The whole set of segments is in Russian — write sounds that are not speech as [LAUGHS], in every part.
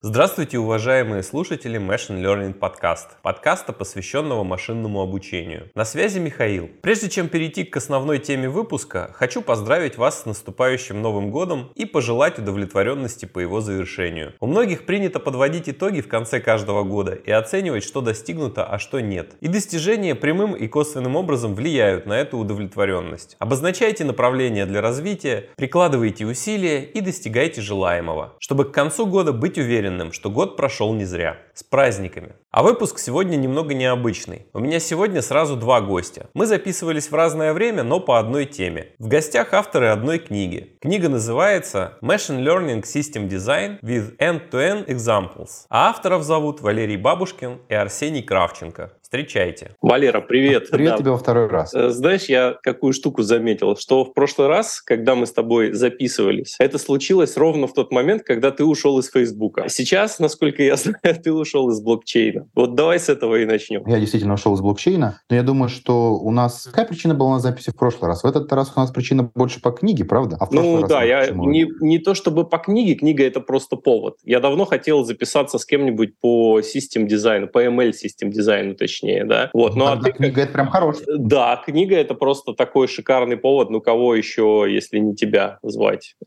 Здравствуйте, уважаемые слушатели Machine Learning Podcast, подкаста, посвященного машинному обучению. На связи Михаил. Прежде чем перейти к основной теме выпуска, хочу поздравить вас с наступающим Новым Годом и пожелать удовлетворенности по его завершению. У многих принято подводить итоги в конце каждого года и оценивать, что достигнуто, а что нет. И достижения прямым и косвенным образом влияют на эту удовлетворенность. Обозначайте направление для развития, прикладывайте усилия и достигайте желаемого, чтобы к концу года быть уверенным, уверенным, что год прошел не зря. С праздниками! А выпуск сегодня немного необычный. У меня сегодня сразу два гостя. Мы записывались в разное время, но по одной теме. В гостях авторы одной книги. Книга называется Machine Learning System Design with End-to-End Examples. А авторов зовут Валерий Бабушкин и Арсений Кравченко. Встречайте. Валера, привет. Привет да. тебе во второй раз. Э, знаешь, я какую штуку заметил, что в прошлый раз, когда мы с тобой записывались, это случилось ровно в тот момент, когда ты ушел из Фейсбука. А сейчас, насколько я [LAUGHS] знаю, ты ушел из блокчейна. Вот давай с этого и начнем. Я действительно ушел из блокчейна, но я думаю, что у нас... Какая причина была на записи в прошлый раз? В этот раз у нас причина больше по книге, правда? А в ну раз да, я не, не то чтобы по книге, книга — это просто повод. Я давно хотел записаться с кем-нибудь по систем дизайну, по ML систем дизайну, точнее да. Вот, ну, а ты, книга это прям хорошая. Да, книга это просто такой шикарный повод, ну кого еще, если не тебя звать? [LAUGHS]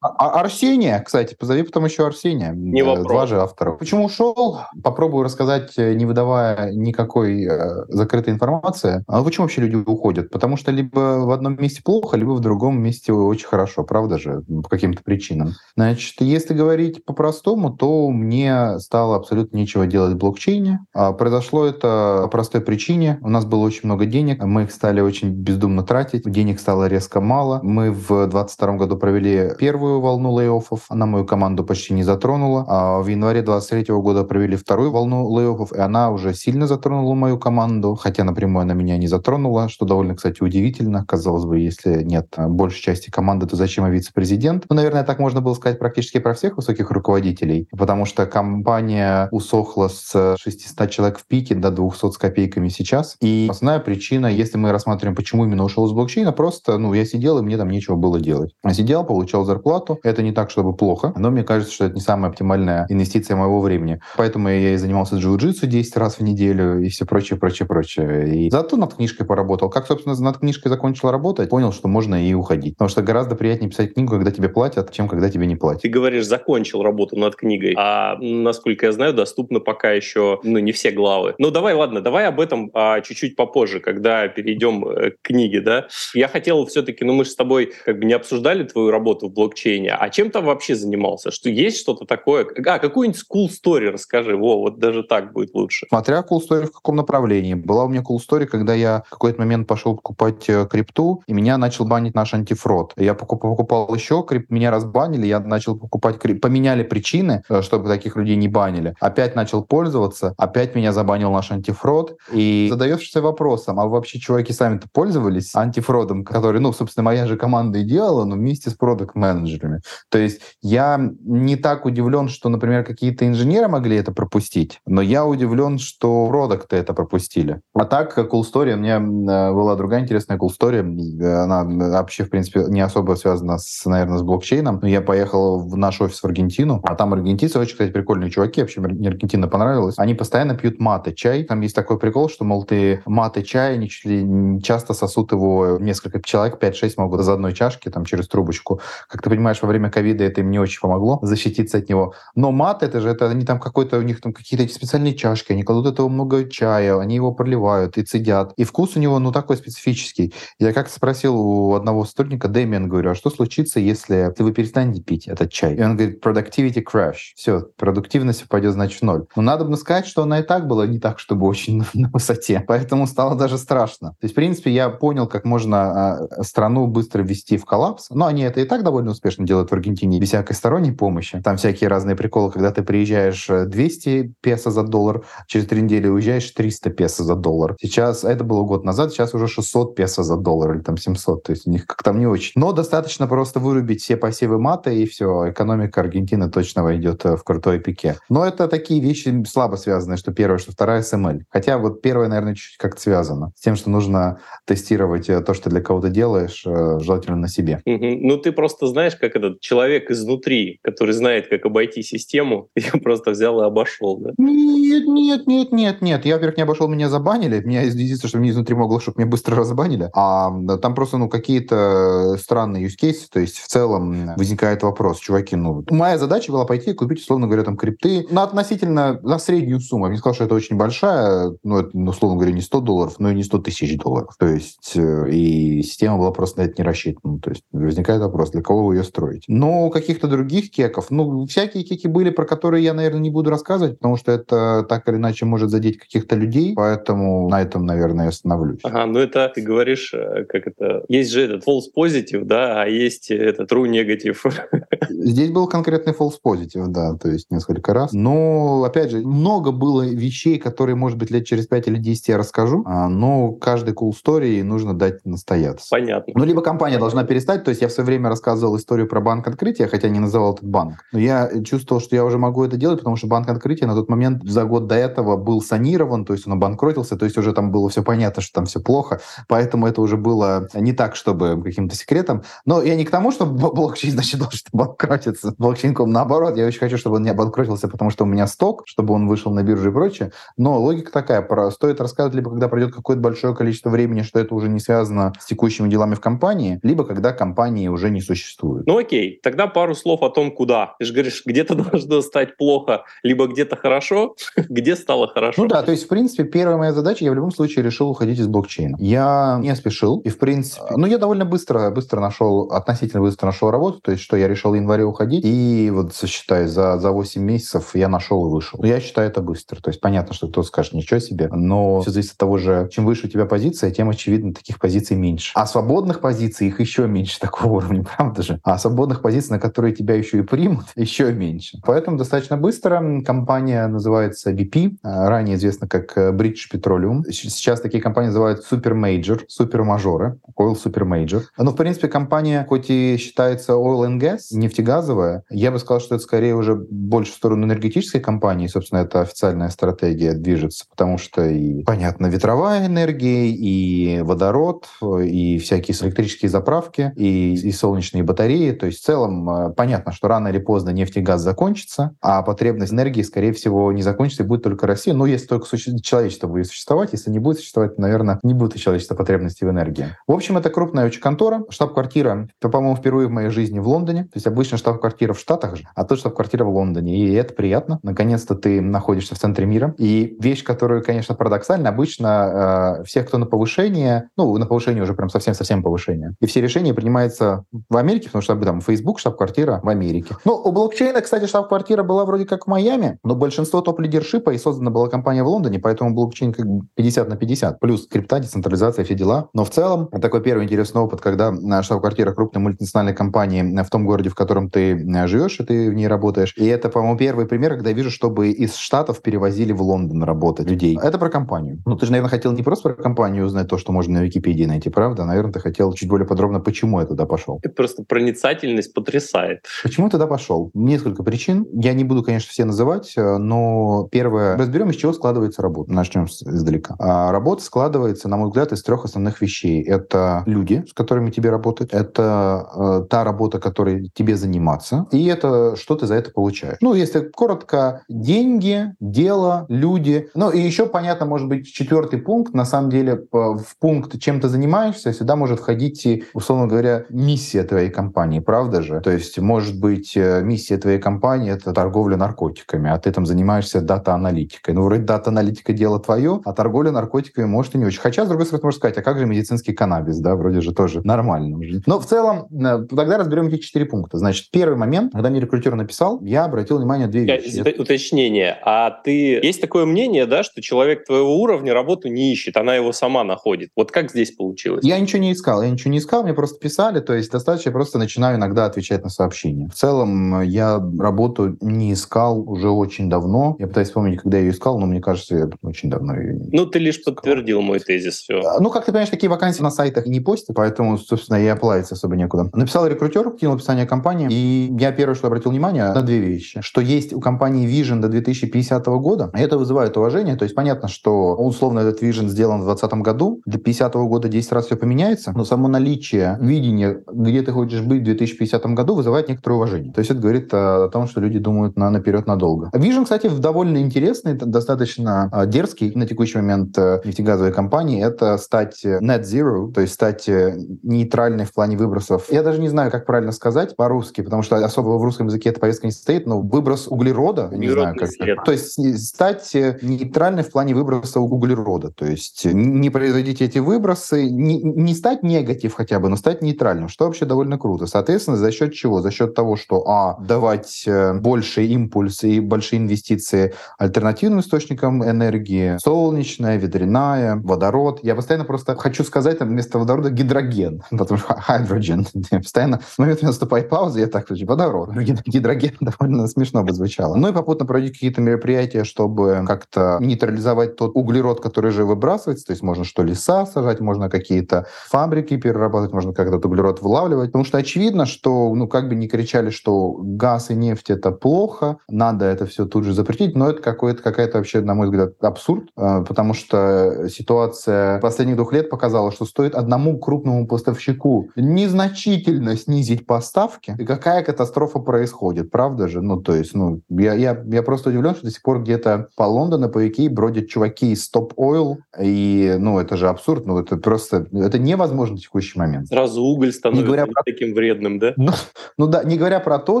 А, а Арсения, кстати, позови потом еще Арсения. Не вопрос. Два же автора. Почему ушел? Попробую рассказать, э, не выдавая никакой э, закрытой информации. А почему вообще люди уходят? Потому что либо в одном месте плохо, либо в другом месте очень хорошо, правда же, по каким-то причинам. Значит, если говорить по-простому, то мне стало абсолютно нечего делать в блокчейне. А произошло это по простой причине. У нас было очень много денег, мы их стали очень бездумно тратить, денег стало резко мало. Мы в 2022 году провели первую волну лей-оффов, она мою команду почти не затронула. А в январе 2023 года провели вторую волну лей-оффов, и она уже сильно затронула мою команду, хотя напрямую она меня не затронула, что довольно, кстати, удивительно. Казалось бы, если нет большей части команды, то зачем и вице-президент? Ну, наверное, так можно было сказать практически про всех высоких руководителей, потому что компания усохла с 600 человек в пике до 200 с копейками сейчас. И основная причина, если мы рассматриваем, почему именно ушел из блокчейна, просто, ну, я сидел, и мне там нечего было делать. Я сидел, получал зарплату. Это не так, чтобы плохо, но мне кажется, что это не самая оптимальная инвестиция моего времени. Поэтому я и занимался джиу-джитсу 10 раз в неделю и все прочее, прочее, прочее. И зато над книжкой поработал. Как, собственно, над книжкой закончил работать, понял, что можно и уходить. Потому что гораздо приятнее писать книгу, когда тебе платят, чем когда тебе не платят. Ты говоришь, закончил работу над книгой, а, насколько я знаю, доступны пока еще, ну, не все главы. Ну, давай, ладно, давай об этом а, чуть-чуть попозже, когда перейдем э, к книге, да. Я хотел все-таки, ну мы же с тобой как бы не обсуждали твою работу в блокчейне, а чем там вообще занимался? Что есть что-то такое? А, какую-нибудь cool story расскажи, во, вот даже так будет лучше. Смотря cool story в каком направлении. Была у меня cool story, когда я в какой-то момент пошел покупать э, крипту, и меня начал банить наш антифрод. Я покупал, еще крип, меня разбанили, я начал покупать крип, поменяли причины, э, чтобы таких людей не банили. Опять начал пользоваться, опять меня забанил наш антифрод, и задаешься вопросом, а вообще чуваки сами-то пользовались антифродом, который, ну, собственно, моя же команда и делала, но вместе с продукт-менеджерами. То есть я не так удивлен, что, например, какие-то инженеры могли это пропустить, но я удивлен, что продукты это пропустили. А так, cool story, у меня э, была другая интересная cool story, она вообще, в принципе, не особо связана, с, наверное, с блокчейном. Я поехал в наш офис в Аргентину, а там аргентинцы очень, кстати, прикольные чуваки, вообще мне Аргентина понравилась. Они постоянно пьют маты, чай, там есть такой прикол, что, мол, ты мат и чай, они чуть ли часто сосут его несколько человек, 5-6 могут из одной чашки, там, через трубочку. Как ты понимаешь, во время ковида это им не очень помогло защититься от него. Но мат, это же, это они там какой-то, у них там какие-то специальные чашки, они кладут этого много чая, они его проливают и цедят. И вкус у него, ну, такой специфический. Я как спросил у одного сотрудника, Дэмиан, говорю, а что случится, если вы перестанете пить этот чай? И он говорит, productivity crash. Все, продуктивность упадет, значит, в ноль. Но надо бы сказать, что она и так была не так, чтобы очень [LAUGHS] очень на высоте. Поэтому стало даже страшно. То есть, в принципе, я понял, как можно а, страну быстро ввести в коллапс. Но они это и так довольно успешно делают в Аргентине без всякой сторонней помощи. Там всякие разные приколы, когда ты приезжаешь, э, 200 песо за доллар, через три недели уезжаешь 300 песо за доллар. Сейчас, это было год назад, сейчас уже 600 песо за доллар или там 700, то есть у них как там не очень. Но достаточно просто вырубить все посевы мата, и все, экономика Аргентины точно войдет э, в крутой пике. Но это такие вещи слабо связаны, что первое, что вторая SML. Хотя вот первое, наверное, чуть-чуть как-то связано с тем, что нужно тестировать э, то, что для кого-то делаешь, э, желательно на себе. Ну, ты просто знаешь, как этот человек изнутри, который знает, как обойти систему, [LAUGHS] я просто взял и обошел, да? Нет, нет, нет, нет, нет. Я, во-первых, не обошел, меня забанили. Меня единственное, что мне изнутри могло, чтобы меня быстро [LAUGHS] разбанили. А там просто, ну, какие-то странные use cases, то есть в целом возникает вопрос, чуваки, ну, моя задача была пойти и купить, условно говоря, там, крипты на относительно, на среднюю сумму. Я не сказал, что это очень большая, ну, это, ну, условно говоря, не 100 долларов, но и не 100 тысяч долларов. То есть э, и система была просто на это не рассчитана. То есть возникает вопрос, для кого вы ее строите. Но каких-то других кеков, ну, всякие кеки были, про которые я, наверное, не буду рассказывать, потому что это так или иначе может задеть каких-то людей, поэтому на этом, наверное, я остановлюсь. Ага, ну это ты говоришь, э, как это... Есть же этот false positive, да, а есть этот true negative. [LAUGHS] Здесь был конкретный false positive, да, то есть несколько раз. Но, опять же, много было вещей, которые, может быть, лет через 5 или 10 я расскажу, а, но каждой cool story нужно дать настояться. Понятно. Ну, либо компания должна перестать, то есть я в свое время рассказывал историю про банк открытия, хотя не называл этот банк. Но я чувствовал, что я уже могу это делать, потому что банк открытия на тот момент за год до этого был санирован, то есть он обанкротился, то есть уже там было все понятно, что там все плохо, поэтому это уже было не так, чтобы каким-то секретом. Но я не к тому, что блокчейн, значит, должен [LAUGHS] обанкротиться. Блокчейн, наоборот, я очень хочу, чтобы он не обанкротился, потому что у меня сток, чтобы он вышел на биржу и прочее. Но логика такая, про, стоит рассказывать либо когда пройдет какое-то большое количество времени, что это уже не связано с текущими делами в компании, либо когда компании уже не существует. Ну окей, тогда пару слов о том, куда. Ты же говоришь, где-то [LAUGHS] должно стать плохо, либо где-то хорошо, [LAUGHS] где стало хорошо. Ну да, то есть, в принципе, первая моя задача, я в любом случае решил уходить из блокчейна. Я не спешил, и, в принципе, ну, я довольно быстро, быстро нашел, относительно быстро нашел работу, то есть, что я решил в январе уходить, и вот, считай, за, за 8 месяцев я нашел и вышел. Я считаю это быстро. То есть, понятно, что кто-то скажет, ничего себе, но все зависит от того же, чем выше у тебя позиция, тем, очевидно, таких позиций меньше. А свободных позиций их еще меньше [LAUGHS] такого уровня, правда же? А свободных позиций, на которые тебя еще и примут, [LAUGHS] еще меньше. Поэтому достаточно быстро компания называется BP, а, ранее известна как э, British Petroleum. Сейчас такие компании называют Super Major, супер мажоры, Oil Super Major. Но, в принципе, компания, хоть и считается oil and gas, нефтегазовая, я бы сказал, что это скорее уже больше в сторону энергетической компании, собственно, это официальная стратегия движется, потому что и, понятно, ветровая энергия, и водород, и всякие электрические заправки, и, и солнечные батареи. То есть в целом э, понятно, что рано или поздно нефть и газ закончится, а потребность энергии, скорее всего, не закончится и будет только Россия. Но если только человечество будет существовать, если не будет существовать, наверное, не будет у человечества потребности в энергии. В общем, это крупная очень контора. Штаб-квартира, по-моему, впервые в моей жизни в Лондоне. То есть обычно штаб-квартира в Штатах же, а тут штаб-квартира в Лондоне. И это приятно. Наконец-то ты находишься в центре мира. И вещь, которая, конечно, парадоксальна, обычно э, всех, кто на повышение, ну, на повышение уже прям совсем-совсем повышение. И все решения принимаются в Америке, потому что там Facebook, штаб-квартира в Америке. Ну, у блокчейна, кстати, штаб-квартира была вроде как в Майами, но большинство топ-лидершипа и создана была компания в Лондоне, поэтому блокчейн как 50 на 50. Плюс крипта, децентрализация, все дела. Но в целом, такой первый интересный опыт, когда штаб-квартира крупной мультинациональной компании в том городе, в котором ты живешь, и ты в ней работаешь. И это, по-моему, первый пример, когда я вижу, чтобы из Штатов перевозили в Лондон работать людей. Это про компанию. Ну, ты же, наверное, хотел не просто про компанию узнать то, что можно на Википедии найти, правда? Наверное, ты хотел чуть более подробно, почему я туда пошел. Это просто проницательность потрясает. Почему я туда пошел? Несколько причин. Я не буду, конечно, все называть, э, но первое, разберем, из чего складывается работа. Начнем издалека. А работа складывается, на мой взгляд, из трех основных вещей. Это люди, с которыми тебе работать, это э, та работа, которой тебе заниматься, и это что ты за это получаешь. Ну, если коротко, деньги, дело, люди. Ну, и еще, понятно, может быть, четвертый пункт, на самом деле, в пункт, чем ты занимаешься, сюда может входить, условно говоря, миссия твоей компании, правда же? То есть, может быть, э, миссия твоей компании — это торговля наркотиками, а ты там занимаешься дата-аналитикой. Ну, вроде дата-аналитика — дело твое, а торговля наркотиками, может, и не очень. Хотя, с другой стороны, можно сказать, а как же медицинский каннабис, да, вроде же тоже нормально. Но в целом, э, тогда разберем эти четыре пункта. Значит, первый момент, когда мне рекрутер написал, я обратил внимание на две вещи. Уточнение. А ты... Есть такое мнение, да, что человек твоего уровня работу не ищет, она его сама находит. Вот как здесь получилось? Я ничего не искал. Я ничего не искал, мне просто писали, то есть достаточно я просто начинаю иногда отвечать на сообщения. В целом я работу не искал уже очень давно. Я пытаюсь вспомнить, когда я ее искал, но мне кажется, я очень давно ее Ну, ты лишь подтвердил мой тезис, все. А, ну, как ты понимаешь, такие вакансии на сайтах не постят, поэтому, собственно, и оплавиться особо некуда. Написал рекрутер, кинул описание компании, и я первое, что обратил внимание, на две вещи. Что есть у компании Vision до 2050 года, и это вызывает уважение. То есть понятно, что условно этот Vision сделан в 2020 году, до 50 года 10 раз все поменяется, но само наличие видения, где ты хочешь быть в 2050 году, вызывает некоторое уважение. То есть это говорит о том, что люди думают на наперед надолго. Vision, кстати, довольно интересный, достаточно а, дерзкий на текущий момент э, нефтегазовой компании. Это стать net zero, то есть стать э, нейтральной в плане выбросов. Я даже не знаю, как правильно сказать по-русски, потому что особо в русском языке эта повестка не стоит, но выброс углерода, не знаю, как след. То есть стать э, нейтральной в плане выброса углерода. То есть не производить эти выбросы, не, не стать негатив хотя бы, но стать нейтральным, что вообще довольно круто. Соответственно, за счет чего? За счет того, что, а, давать э, больше импульсы и большие инвестиции альтернативным источникам энергии, солнечная, ветряная, водород. Я постоянно просто хочу сказать вместо водорода гидроген, [LAUGHS] потому что hydrogen. [LAUGHS] Постоянно в момент наступает пауза, я так хочу, водород. [LAUGHS] Гидроген довольно смешно бы звучало. Ну и попутно проводить какие-то мероприятия, чтобы как-то нейтрализовать тот углерод, который же выбрасывается. То есть можно что леса сажать, можно какие-то фабрики перерабатывать, можно как-то этот углерод вылавливать. Потому что очевидно, что, ну, как бы не кричали, что газ и нефть — это плохо, надо это все тут же запретить, но это какой-то, какая-то вообще, на мой взгляд, абсурд, а, потому что ситуация последних двух лет показала, что стоит одному крупному поставщику незначительно снизить поставки, и какая катастрофа происходит, правда же? Ну, то есть, ну, я, я, я просто удивлен, что до сих пор где-то по Лондону, по Икее бродят чуваки из Stop Oil, и, ну, это же абсурд, ну, это просто, это невозможно в текущий момент. Сразу уголь становится не говоря про... таким вредным, да? Ну, ну да, не говоря про то,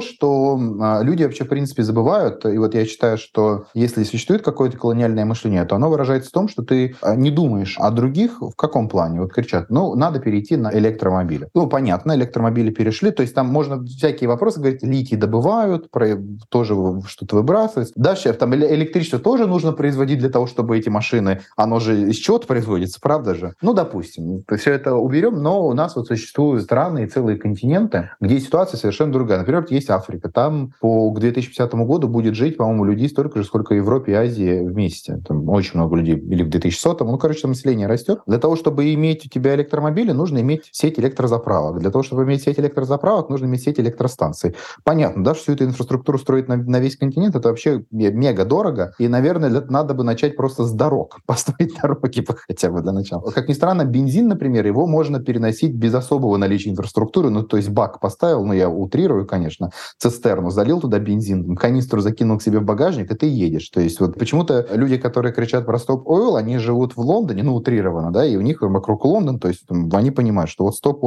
что а, люди вообще, в принципе, забывают, и вот я считаю, что если существует какое-то колониальное мышление, то оно выражается в том, что ты а, не думаешь о других в каком плане. Вот кричат, ну, надо перейти на электромобили. Ну, понятно, электромобили перешли, то есть там можно всякие вопросы говорить, литий добывают, про, тоже что-то выбрасывать. Дальше там электричество тоже нужно производить для того, чтобы эти машины, оно же из чего-то производится, правда же? Ну, допустим, все это уберем, но у нас вот существуют страны и целые континенты, где ситуация совершенно другая. Например, есть Африка. Там по к 2050 году будет жить, по-моему, людей столько же, сколько в Европе и Азии вместе. Там очень много людей. Или к 2100 ну, короче, население растет. Для того, чтобы иметь у тебя электромобили, нужно иметь сеть электрозаправок. Для того, чтобы иметь сеть электрозаправок, нужно иметь сеть электростанций. Понятно, да, что всю эту инфраструктуру строить на, на весь континент, это вообще мега дорого. И, наверное, надо бы начать просто с дорог. [LAUGHS] Построить дороги хотя бы для начала. Как ни странно, бензин, например, его можно переносить без особого наличия инфраструктуры. Ну, то есть бак поставил, ну, я утрирую, конечно, цистерну, залил туда бензин, канистру закинул к себе в багажник, и ты едешь. То есть вот почему-то люди, которые кричат про стоп oil, они живут в Лондоне, ну, утрированно, да, и у них вокруг Лондон, то есть они понимают, что вот стоп.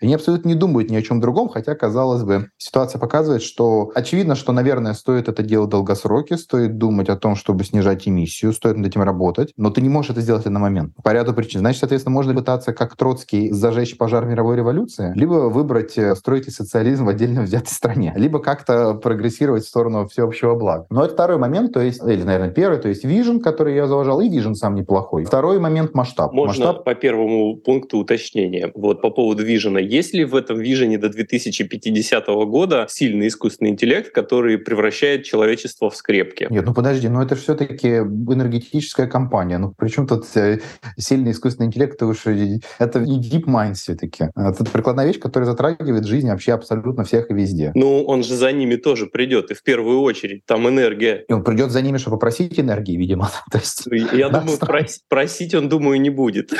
И они абсолютно не думают ни о чем другом, хотя, казалось бы, ситуация показывает, что очевидно, что, наверное, стоит это делать в стоит думать о том, чтобы снижать эмиссию, стоит над этим работать, но ты не можешь это сделать на момент. По ряду причин. Значит, соответственно, можно пытаться, как Троцкий, зажечь пожар мировой революции, либо выбрать э, строить социализм в отдельно взятой стране, либо как-то прогрессировать в сторону всеобщего блага. Но это второй момент, то есть, или, наверное, первый, то есть Vision, который я заложил, и Vision сам неплохой. Второй момент — масштаб. Можно масштаб... по первому пункту уточнения. Вот по поводу Vision. Есть ли в этом Vision до 2050 года сильный искусственный интеллект, который превращает человечество в скрепки? Нет, ну подожди, но это все-таки энергетическая компания. Ну причем тут э, сильный искусственный интеллект? Это уж это не DeepMind все-таки. Это прикладная вещь, которая затрагивает жизнь вообще абсолютно всех и везде. Ну, он же за ними тоже придет, и в первую очередь там энергия. И он придет за ними, чтобы попросить энергии, видимо. [LAUGHS] То есть, Я думаю, прос, просить он, думаю, не будет.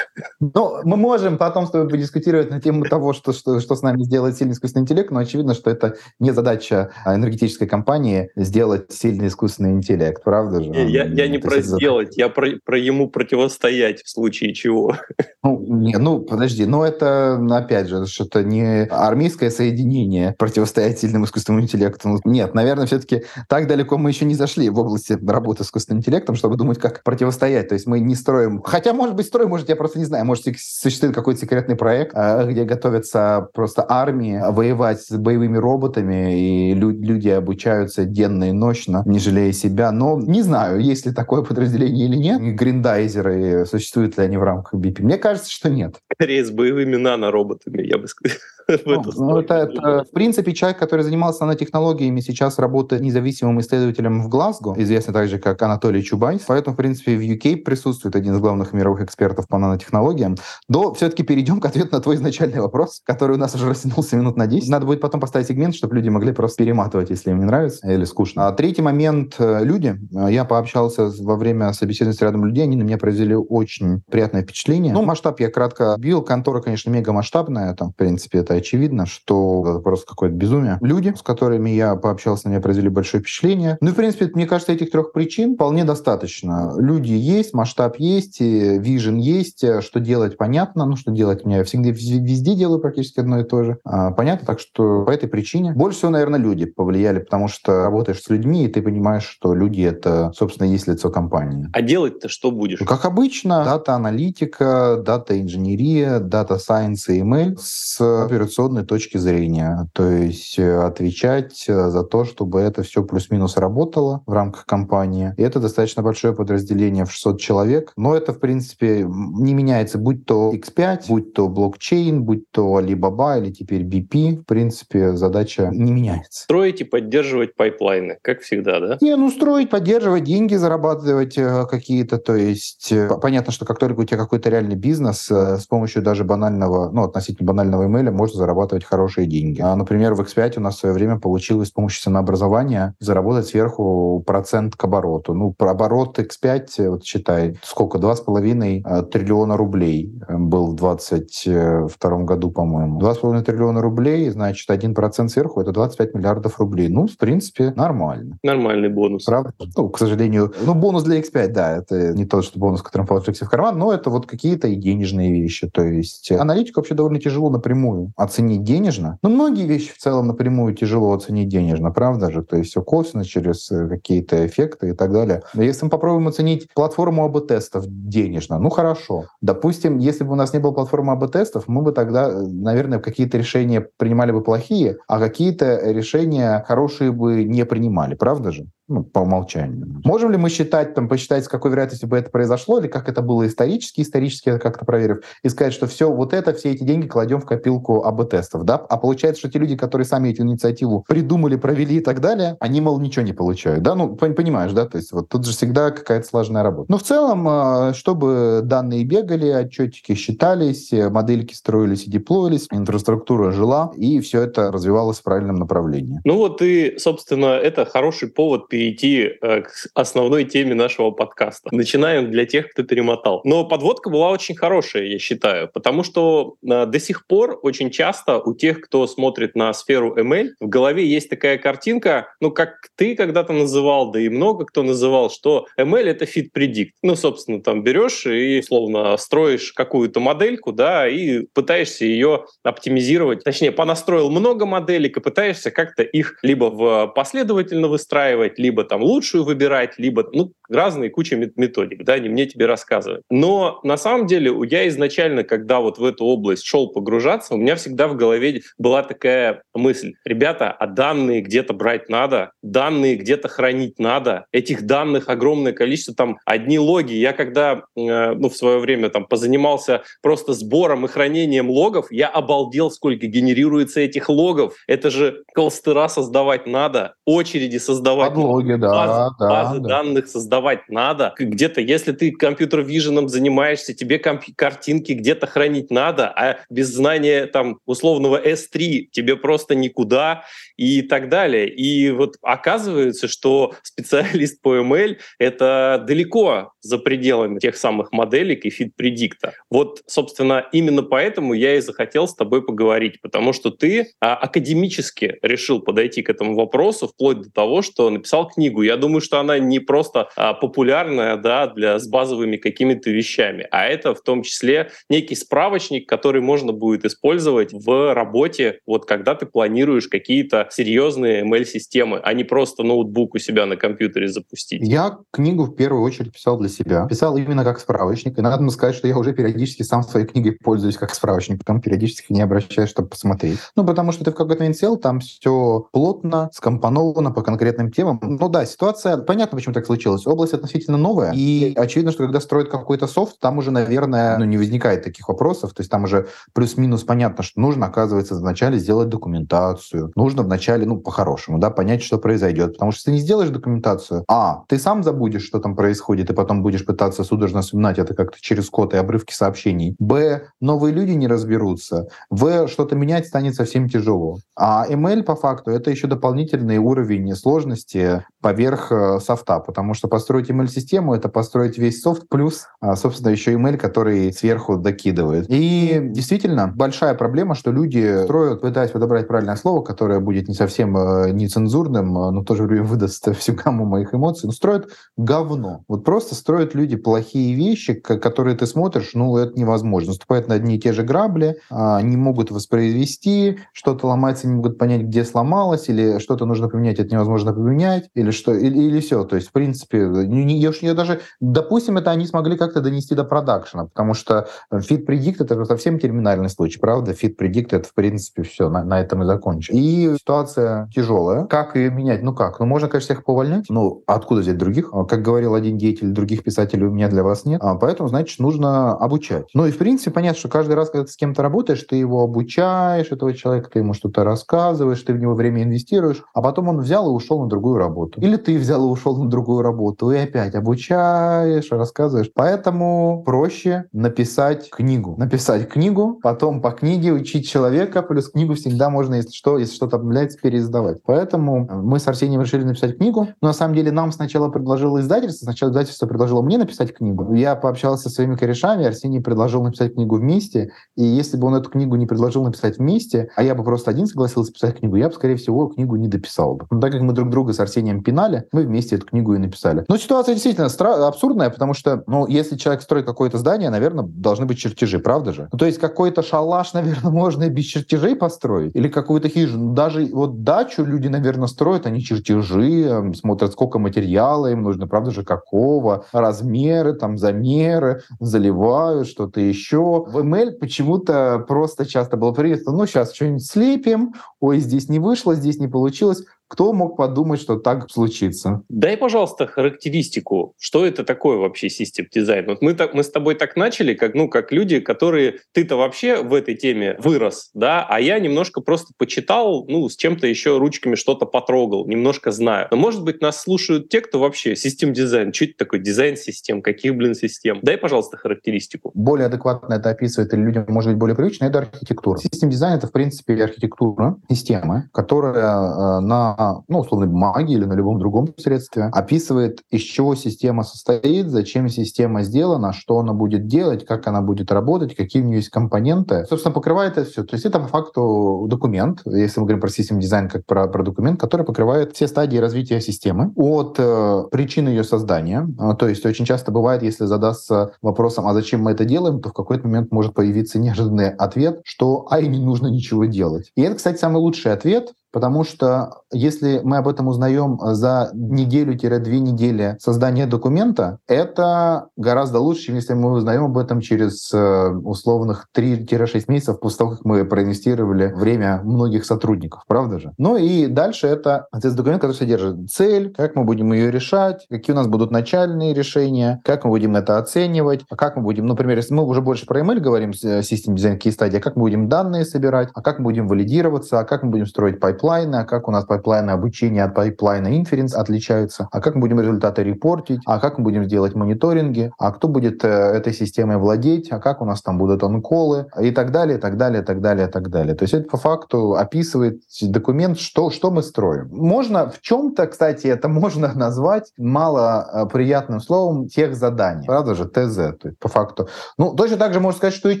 Ну, мы можем потом с тобой подискутировать на тему того, что, что, что с нами сделает сильный искусственный интеллект, но очевидно, что это не задача энергетической компании сделать сильный искусственный интеллект, правда же? Я, я не про сделать, я про, про ему противостоять в случае чего. Ну, не, ну, подожди, ну это, опять же, что-то не армейское соединение противостоять сильному искусственному интеллекту. Нет, наверное, все-таки так далеко мы еще не зашли в области работы с искусственным интеллектом, чтобы думать, как противостоять. То есть мы не строим... Хотя, может быть, строим, может, я просто не знаю, может, существует какой-то секретный проект, а, где готовятся просто армии воевать с боевыми роботами, и люди обучаются денно и ночно, не жалея себя. Но не знаю, есть ли такое подразделение или нет. Гриндайзеры, существуют ли они в рамках БИПи. Мне кажется, что нет. Скорее с боевыми нанороботами, я бы сказал. Ну, ну, это, это, в принципе, человек, который занимался нанотехнологиями, сейчас работает независимым исследователем в Глазго, известный также как Анатолий Чубайс. Поэтому, в принципе, в UK присутствует один из главных мировых экспертов по нанотехнологиям. Но все-таки перейдем к ответу на твой изначальный вопрос, который у нас уже растянулся минут на 10. Надо будет потом поставить сегмент, чтобы люди могли просто перематывать, если им не нравится или скучно. А третий момент э, — люди. Я пообщался во время собеседования с рядом людей, они на меня произвели очень приятное впечатление. Ну, масштаб я кратко бил. Контора, конечно, мега масштабная. Там, в принципе, это очевидно, что это просто какое-то безумие. Люди, с которыми я пообщался, меня произвели большое впечатление. Ну, в принципе, мне кажется, этих трех причин вполне достаточно. Люди есть, масштаб есть, vision есть, что делать понятно. Ну, что делать мне всегда везде делаю практически одно и то же. А, понятно, так что по этой причине. Больше всего, наверное, люди повлияли, потому что работаешь с людьми, и ты понимаешь, что люди — это, собственно, есть лицо компании. А делать-то что будешь? Ну, как обычно, дата-аналитика, дата-инженерия, data science и ML с операционной точки зрения. То есть э, отвечать э, за то, чтобы это все плюс-минус работало в рамках компании. И это достаточно большое подразделение в 600 человек. Но это, в принципе, не меняется, будь то X5, будь то блокчейн, будь то Alibaba или теперь BP. В принципе, задача не меняется. Строить и поддерживать пайплайны, как всегда, да? Не, ну строить, поддерживать, деньги зарабатывать э, какие-то. То есть понятно, что как только у тебя какой-то реальный бизнес, с помощью даже банального, ну, относительно банального имейля можно зарабатывать хорошие деньги. А, например, в X5 у нас в свое время получилось с помощью ценообразования заработать сверху процент к обороту. Ну, про оборот X5, вот считай, сколько, 2,5 э, триллиона рублей э, был в 2022 году, по-моему. 2,5 триллиона рублей, значит, 1% сверху — это 25 миллиардов рублей. Ну, в принципе, нормально. Нормальный бонус. Правда? Ну, к сожалению, ну, бонус для X5, да, это не тот, что бонус, который положился в карман, но это вот какие-то и денежные вещи. То есть аналитику вообще довольно тяжело напрямую оценить денежно. Но многие вещи в целом напрямую тяжело оценить денежно, правда же? То есть все косвенно через э, какие-то эффекты и так далее. Но если мы попробуем оценить платформу АБ-тестов денежно, ну хорошо. Допустим, если бы у нас не было платформы АБ-тестов, мы бы тогда, э, наверное, какие-то решения принимали бы плохие, а какие-то решения хорошие бы не принимали, правда же? Ну, по умолчанию. Можем ли мы считать, там, посчитать, с какой вероятностью бы это произошло, или как это было исторически, исторически как-то проверив, и сказать, что все, вот это, все эти деньги кладем в копилку АБ-тестов, да? А получается, что те люди, которые сами эту инициативу придумали, провели и так далее, они, мол, ничего не получают, да? Ну, понимаешь, да? То есть вот тут же всегда какая-то сложная работа. Но в целом, а, чтобы данные бегали, отчетики считались, модельки строились и деплоились, инфраструктура жила, и все это развивалось в правильном направлении. Ну вот и, собственно, это хороший повод перейти э, к основной теме нашего подкаста. Начинаем для тех, кто перемотал. Но подводка была очень хорошая, я считаю, потому что э, до сих пор очень часто у тех, кто смотрит на сферу ML, в голове есть такая картинка, ну, как ты когда-то называл, да и много кто называл, что ML — это fit predict. Ну, собственно, там берешь и, словно, строишь какую-то модельку, да, и пытаешься ее оптимизировать. Точнее, понастроил много моделек и пытаешься как-то их либо в последовательно выстраивать, либо там лучшую выбирать, либо, ну, разные куча методик, да, не мне тебе рассказывать. Но на самом деле я изначально, когда вот в эту область шел погружаться, у меня всегда в голове была такая мысль, ребята, а данные где-то брать надо, данные где-то хранить надо, этих данных огромное количество, там одни логи. Я когда, э, ну, в свое время там позанимался просто сбором и хранением логов, я обалдел, сколько генерируется этих логов. Это же кластера создавать надо, очереди создавать. Подлог технологии, да, базы, да, базы да. данных создавать надо. Где-то, если ты компьютер-виженом занимаешься, тебе картинки где-то хранить надо, а без знания там условного S3 тебе просто никуда и так далее. И вот оказывается, что специалист по ML — это далеко за пределами тех самых моделек и фид-предикта. Вот, собственно, именно поэтому я и захотел с тобой поговорить, потому что ты а, академически решил подойти к этому вопросу вплоть до того, что написал книгу. Я думаю, что она не просто а, популярная да, для, с базовыми какими-то вещами, а это в том числе некий справочник, который можно будет использовать в работе, вот когда ты планируешь какие-то серьезные ML-системы, а не просто ноутбук у себя на компьютере запустить? Я книгу в первую очередь писал для себя. Писал именно как справочник. И надо сказать, что я уже периодически сам своей книгой пользуюсь как справочник, потом периодически не обращаюсь, чтобы посмотреть. Ну, потому что ты в какой-то момент сел, там все плотно, скомпоновано по конкретным темам. Ну да, ситуация, понятно, почему так случилось. Область относительно новая. И очевидно, что когда строят какой-то софт, там уже, наверное, ну, не возникает таких вопросов. То есть там уже плюс-минус понятно, что нужно, оказывается, вначале сделать документацию. Нужно вначале, ну, по-хорошему, да, понять, что произойдет. Потому что если ты не сделаешь документацию, а, ты сам забудешь, что там происходит, и потом будешь пытаться судорожно вспоминать это как-то через код и обрывки сообщений. Б, новые люди не разберутся. В, что-то менять станет совсем тяжело. А ML, по факту, это еще дополнительный уровень сложности поверх э, софта, потому что построить ML-систему — это построить весь софт плюс, а, собственно, еще ML, который сверху докидывает. И действительно, большая проблема, что люди строят, пытаясь подобрать правильное слово, которое будет не совсем э, нецензурным, э, но в то же время [LAUGHS] выдаст всю гамму моих эмоций, но строят говно. Вот просто строят люди плохие вещи, которые ты смотришь, ну, это невозможно. Наступают на одни и те же грабли, а, не могут воспроизвести, что-то ломается, не могут понять, где сломалось, или что-то нужно поменять, это невозможно поменять, или что, или, или все. То есть, в принципе, не, я, я даже, допустим, это они смогли как-то донести до продакшена, потому что Fit Predict это совсем терминальный случай, правда? Fit Predict это, в принципе, все, на, на этом и закончим. И ситуация тяжелая. Как ее менять? Ну как? Ну, можно, конечно, всех повольнять. Ну, откуда взять других? Как говорил один деятель, других писателей у меня для вас нет. А, поэтому, значит, нужно обучать. Ну и, в принципе, понятно, что каждый раз, когда ты с кем-то работаешь, ты его обучаешь, этого человека, ты ему что-то рассказываешь, ты в него время инвестируешь, а потом он взял и ушел на другую работу. Или ты взял и ушел на другую работу, и опять обучаешь, рассказываешь. Поэтому проще написать книгу. Написать книгу, потом по книге учить человека, плюс книгу всегда можно, если что, если что-то обновляется, переиздавать. Поэтому мы с Арсением решили написать книгу. Но на самом деле нам сначала предложило издательство, сначала издательство предложило мне написать книгу. Я пообщался со своими корешами, Арсений предложил написать книгу вместе. И если бы он эту книгу не предложил написать вместе, а я бы просто один согласился писать книгу, я бы, скорее всего, книгу не дописал бы. Но так как мы друг друга с Арсением пинали, мы вместе эту книгу и написали. Но ситуация действительно стра- абсурдная, потому что, ну, если человек строит какое-то здание, наверное, должны быть чертежи, правда же? Ну, то есть какой-то шалаш, [LAUGHS] наверное, можно и без чертежей построить, или какую-то хижину. Даже вот дачу люди, наверное, строят, они чертежи, смотрят, сколько материала им нужно, правда же, какого, размеры, там, замеры, заливают, что-то еще. В ML почему-то просто часто было принято, ну, сейчас что-нибудь слепим, ой, здесь не вышло, здесь не получилось. Кто мог подумать, что так случится? Дай, пожалуйста, характеристику. Что это такое вообще систем дизайн? Вот мы, так, мы с тобой так начали, как, ну, как люди, которые... Ты-то вообще в этой теме вырос, да, а я немножко просто почитал, ну, с чем-то еще ручками что-то потрогал, немножко знаю. Но, может быть, нас слушают те, кто вообще систем дизайн. Что это такое дизайн систем? Каких, блин, систем? Дай, пожалуйста, характеристику. Более адекватно это описывает, или людям может быть более привычно, это архитектура. System design — это, в принципе, архитектура системы, которая э, на ну, условной бумаге или на любом другом средстве, описывает, из чего система состоит, зачем система сделана, что она будет делать, как она будет работать, какие у нее есть компоненты. Собственно, покрывает это все. То есть это по факту документ, если мы говорим про system design как про, про документ, который покрывает все стадии развития системы от э, причин ее создания. А, то есть очень часто бывает, если задастся вопросом, а зачем мы это делаем, то в какой-то момент может появиться неожиданный ответ, что ай, не нужно ничего делать. И это, кстати, самый лучший ответ, Потому что если мы об этом узнаем за неделю-две недели создания документа, это гораздо лучше, чем если мы узнаем об этом через э, условных 3-6 месяцев после того, как мы проинвестировали время многих сотрудников, правда же? Ну и дальше это этот документ, который содержит цель, как мы будем ее решать, какие у нас будут начальные решения, как мы будем это оценивать, а как мы будем, например, если мы уже больше про ML говорим, system design'кие стадии, а как мы будем данные собирать, а как мы будем валидироваться, а как мы будем строить пайплайн, пайплайны, а как у нас пайплайны обучения от пайплайна inference отличаются, а как мы будем результаты репортить, а как мы будем делать мониторинги, а кто будет э, этой системой владеть, а как у нас там будут on-call ы и так далее, и так далее, и так далее, и так далее. То есть это по факту описывает документ, что, что мы строим. Можно в чем-то, кстати, это [LAUGHS] можно назвать мало э, приятным словом тех заданий. Правда же, ТЗ. То есть по факту. Ну, точно так же можно сказать, что и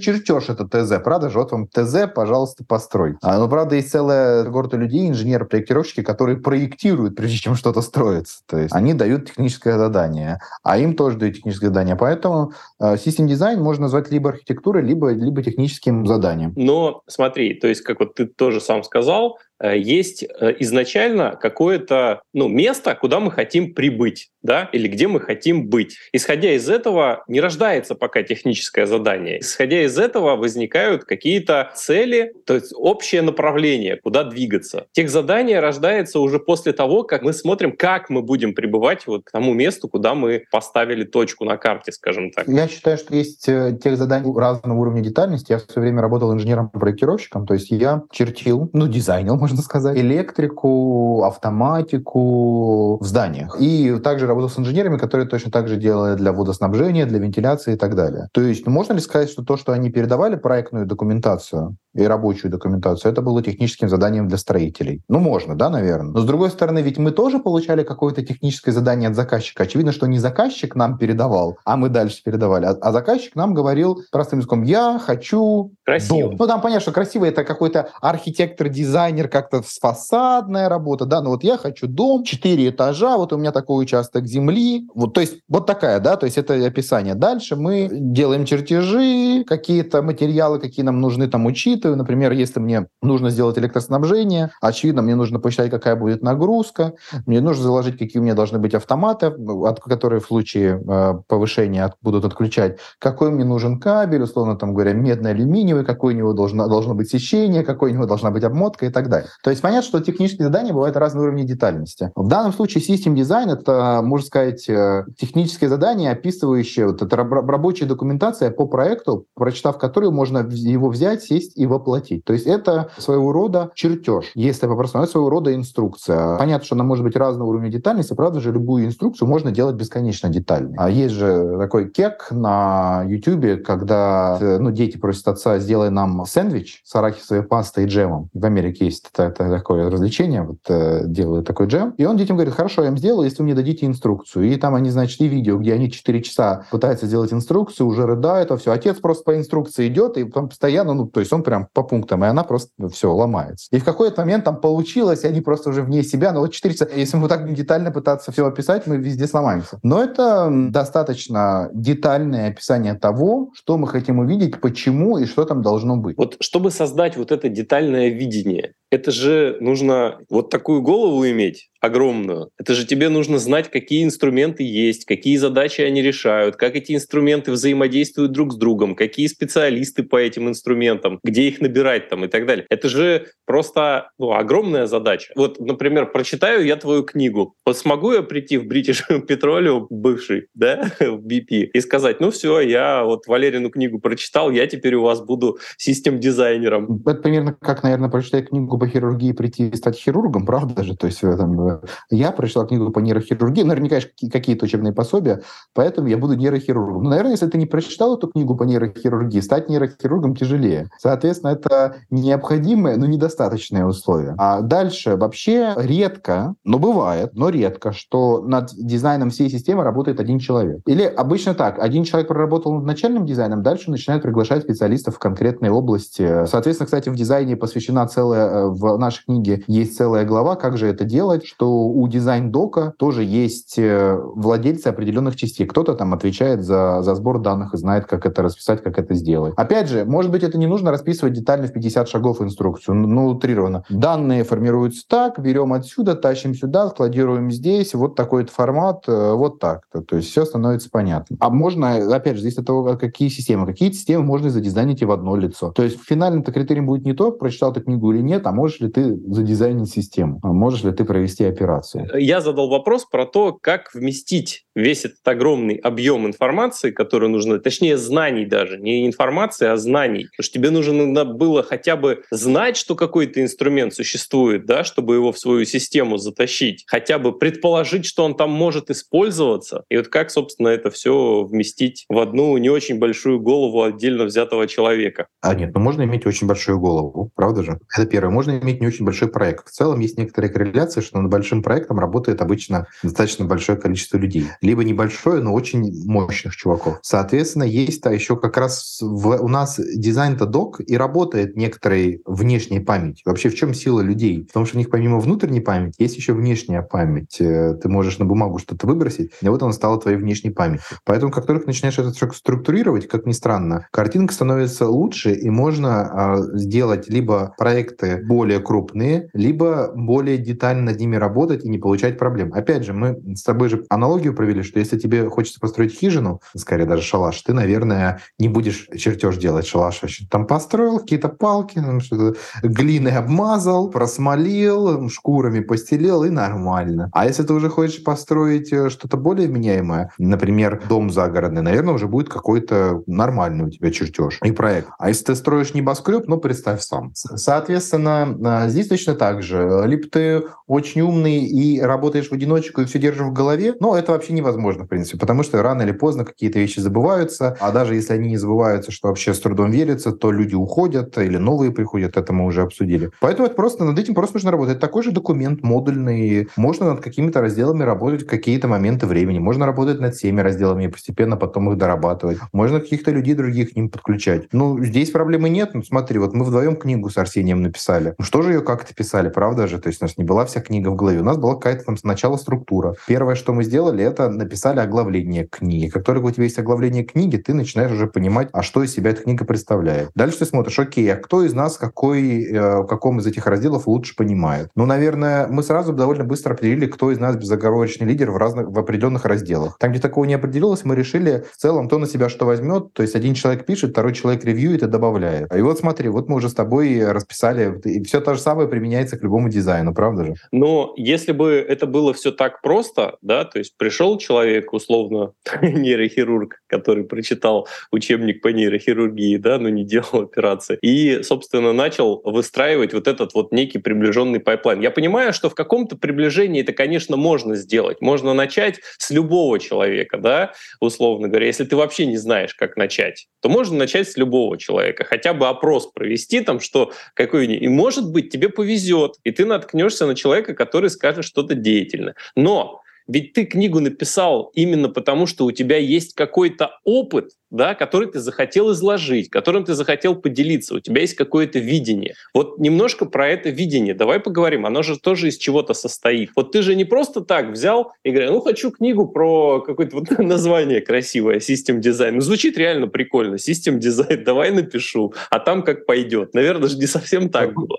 чертеж это ТЗ. Правда же, вот вам ТЗ, пожалуйста, построй. А, ну, правда, есть целая горка людей, людей, инженеры-проектировщики, которые проектируют, прежде чем что-то строится. То есть они дают техническое задание, а им тоже дают техническое задание. Поэтому э, дизайн можно назвать либо архитектурой, либо, либо техническим заданием. Но смотри, то есть, как вот ты тоже сам сказал, Э, есть э, изначально какое-то ну, место, куда мы хотим прибыть. Да, или где мы хотим быть. Исходя из этого не рождается пока техническое задание. Исходя из этого возникают какие-то цели, то есть общее направление, куда двигаться. Тех задание рождается уже после того, как мы смотрим, как мы будем прибывать вот к тому месту, куда мы поставили точку на карте, скажем так. Я считаю, что есть э, тех заданий разного уровня детальности. Я в свое время работал инженером-проектировщиком, то есть я чертил, ну, дизайнил, [LAUGHS] можно сказать, электрику, автоматику в зданиях. И также работал с инженерами, которые точно так же делали для водоснабжения, для вентиляции и так далее. То есть, ну, можно ли сказать, что то, что они передавали проектную документацию и рабочую документацию, это было техническим заданием для строителей? Ну, можно, да, наверное. Но, с другой стороны, ведь мы тоже получали какое-то техническое задание от заказчика. Очевидно, что не заказчик нам передавал, а мы дальше передавали. А, а заказчик нам говорил простым языком, я хочу Красиво. дом. Ну, там понятно, что красиво это какой-то архитектор, дизайнер, как-то фасадная работа, да, но вот я хочу дом, четыре этажа, вот у меня такой участок земли. Вот, то есть вот такая, да, то есть это описание. Дальше мы делаем чертежи, какие-то материалы, какие нам нужны, там учитываю. Например, если мне нужно сделать электроснабжение, очевидно, мне нужно посчитать, какая будет нагрузка, мне нужно заложить, какие у меня должны быть автоматы, от, которые в случае э, повышения от, будут отключать, какой мне нужен кабель, условно там говоря, медно-алюминиевый, какое у него должно, должно быть сечение, какой у него должна быть обмотка и так далее. То есть понятно, что технические задания бывают разные уровни детальности. В данном случае System Design — это, можно сказать, э, техническое задание, описывающее, вот это рабочая документация по проекту, прочитав которую можно его взять, сесть и воплотить. То есть это своего рода чертеж, если по-простому, это своего рода инструкция. Понятно, что она может быть разного уровня детальности, правда же, любую инструкцию можно делать бесконечно детальной. А есть же такой кек на YouTube, когда э, ну, дети просят отца, сделай нам сэндвич с арахисовой пастой и джемом. В Америке есть это, это такое развлечение, вот э, делают такой джем. И он детям говорит, хорошо, я им сделаю, если вы мне дадите инструкцию. И там они, значит, и видео, где они 4 часа пытаются сделать инструкцию, уже рыдают, а все. Отец просто по инструкции идет, и там постоянно, ну, то есть он прям по пунктам, и она просто ну, все ломается. И в какой-то момент там получилось, и они просто уже вне себя, но вот 4 часа, если мы так детально пытаться все описать, мы везде сломаемся. Но это достаточно детальное описание того, что мы хотим увидеть, почему и что там должно быть. Вот чтобы создать вот это детальное видение, это же нужно вот такую голову иметь, огромную. Это же тебе нужно знать, какие инструменты есть, какие задачи они решают, как эти инструменты взаимодействуют друг с другом, какие специалисты по этим инструментам, где их набирать там и так далее. Это же просто ну, огромная задача. Вот, например, прочитаю я твою книгу. Вот смогу я прийти в British [LAUGHS] Petroleum, бывший, да, [LAUGHS] в BP, и сказать, ну все, я вот Валерину книгу прочитал, я теперь у вас буду систем-дизайнером. Это примерно как, наверное, прочитать книгу по хирургии прийти и стать хирургом, правда же? То есть в этом я прочитал книгу по нейрохирургии, наверняка какие-то учебные пособия, поэтому я буду нейрохирургом. Но, наверное, если ты не прочитал эту книгу по нейрохирургии, стать нейрохирургом тяжелее. Соответственно, это необходимое, но недостаточное условие. А дальше вообще редко, но бывает, но редко, что над дизайном всей системы работает один человек. Или обычно так, один человек проработал над начальным дизайном, дальше начинают приглашать специалистов в конкретной области. Соответственно, кстати, в дизайне посвящена целая, э, в нашей книге есть целая глава, как же это делать, что у дизайн-дока тоже есть э, владельцы определенных частей. Кто-то там отвечает за, за сбор данных и знает, как это расписать, как это сделать. Опять же, может быть, это не нужно расписывать детально в 50 шагов инструкцию, ну, утрированно. Данные формируются так, берем отсюда, тащим сюда, складируем здесь, вот такой формат, э, вот так. -то. то есть все становится понятно. А можно, опять же, здесь от того, какие системы. Какие системы можно задизайнить и в одно лицо. То есть финальным-то критерием будет не то, прочитал ты книгу или нет, а можешь ли ты задизайнить систему, а можешь ли ты провести операцию. Я задал вопрос про то, как вместить весь этот огромный объем информации, который нужно, точнее знаний даже, не информации, а знаний. Потому что тебе нужно было хотя бы знать, что какой-то инструмент существует, да, чтобы его в свою систему затащить, хотя бы предположить, что он там может использоваться. И вот как, собственно, это все вместить в одну не очень большую голову отдельно взятого человека. А нет, ну можно иметь очень большую голову, правда же? Это первое. Можно иметь не очень большой проект. В целом есть некоторая корреляция, что над большим проектом работает обычно достаточно большое количество людей. либо небольшое, но очень мощных чуваков. Соответственно, есть-то еще как раз в, у нас дизайн-то док и работает некоторой внешней память. Вообще в чем сила людей? В том, что у них помимо внутренней памяти есть еще внешняя память. Э, ты можешь на бумагу что-то выбросить, и вот она стала твоей внешней памятью. Поэтому как только начинаешь это структурировать, как ни странно, картинка становится лучше, и можно э, сделать либо проекты более крупные, либо более детально над ними работать и не получать проблем. Опять же, мы с тобой же аналогию провели, что если тебе хочется построить хижину, скорее даже шалаш, ты, наверное, не будешь чертеж делать шалаш. Там построил какие-то палки, что-то глиной обмазал, просмолил, шкурами постелил и нормально. А если ты уже хочешь построить э, что-то более меняемое, например, дом загородный, наверное, уже будет какой-то нормальный у тебя чертеж и проект. А если ты строишь небоскреб, ну, представь сам. Соответственно, а, здесь точно так же. Либо ты очень умный и работаешь в одиночку и все держишь в голове, но это вообще невозможно, в принципе, потому что рано или поздно какие-то вещи забываются, а даже если они не забываются, что вообще с трудом верится, то люди уходят или новые приходят, это мы уже обсудили. Поэтому это просто над этим просто нужно работать. Такой же документ модульный, можно над какими-то разделами работать какие-то моменты времени, можно работать над всеми разделами и постепенно потом их дорабатывать. Можно каких-то людей других к ним подключать. Ну, здесь проблемы нет. Ну, смотри, вот мы вдвоем книгу с Арсением написали. Ну, что же ее как-то писали, правда же? То есть у нас не была вся книга в голове. У нас была какая-то там сначала структура. Первое, что мы сделали, это написали оглавление книги. Как только у тебя есть оглавление книги, ты начинаешь уже понимать, а что из себя эта книга представляет. Дальше ты смотришь, окей, а кто из нас какой, э, в каком из этих разделов лучше понимает? Ну, наверное, мы сразу довольно быстро определили, кто из нас безоговорочный лидер в разных, в определенных разделах. Там, где такого не определилось, мы решили в целом, кто на себя что возьмет. То есть один человек пишет, второй человек ревьюет и добавляет. И вот смотри, вот мы уже с тобой расписали, все то же самое применяется к любому дизайну, правда же? Но если бы это было все так просто, да, то есть пришел человек, условно, [LAUGHS] нейрохирург, который прочитал учебник по нейрохирургии, да, но не делал операции, и, собственно, начал выстраивать вот этот вот некий приближенный пайплайн. Я понимаю, что в каком-то приближении это, конечно, можно сделать. Можно начать с любого человека, да, условно говоря. Если ты вообще не знаешь, как начать, то можно начать с любого человека. Хотя бы опрос провести там, что какой И может быть, тебе повезет, и ты наткнешься на человека, который скажет что-то деятельное. Но ведь ты книгу написал именно потому, что у тебя есть какой-то опыт, да, который ты захотел изложить, которым ты захотел поделиться, у тебя есть какое-то видение. Вот немножко про это видение давай поговорим, оно же тоже из чего-то состоит. Вот ты же не просто так взял и говорил, ну хочу книгу про какое-то вот [LAUGHS] название красивое, систем дизайн. Ну звучит реально прикольно, систем дизайн, [LAUGHS] давай напишу, а там как пойдет. Наверное, же не совсем так было.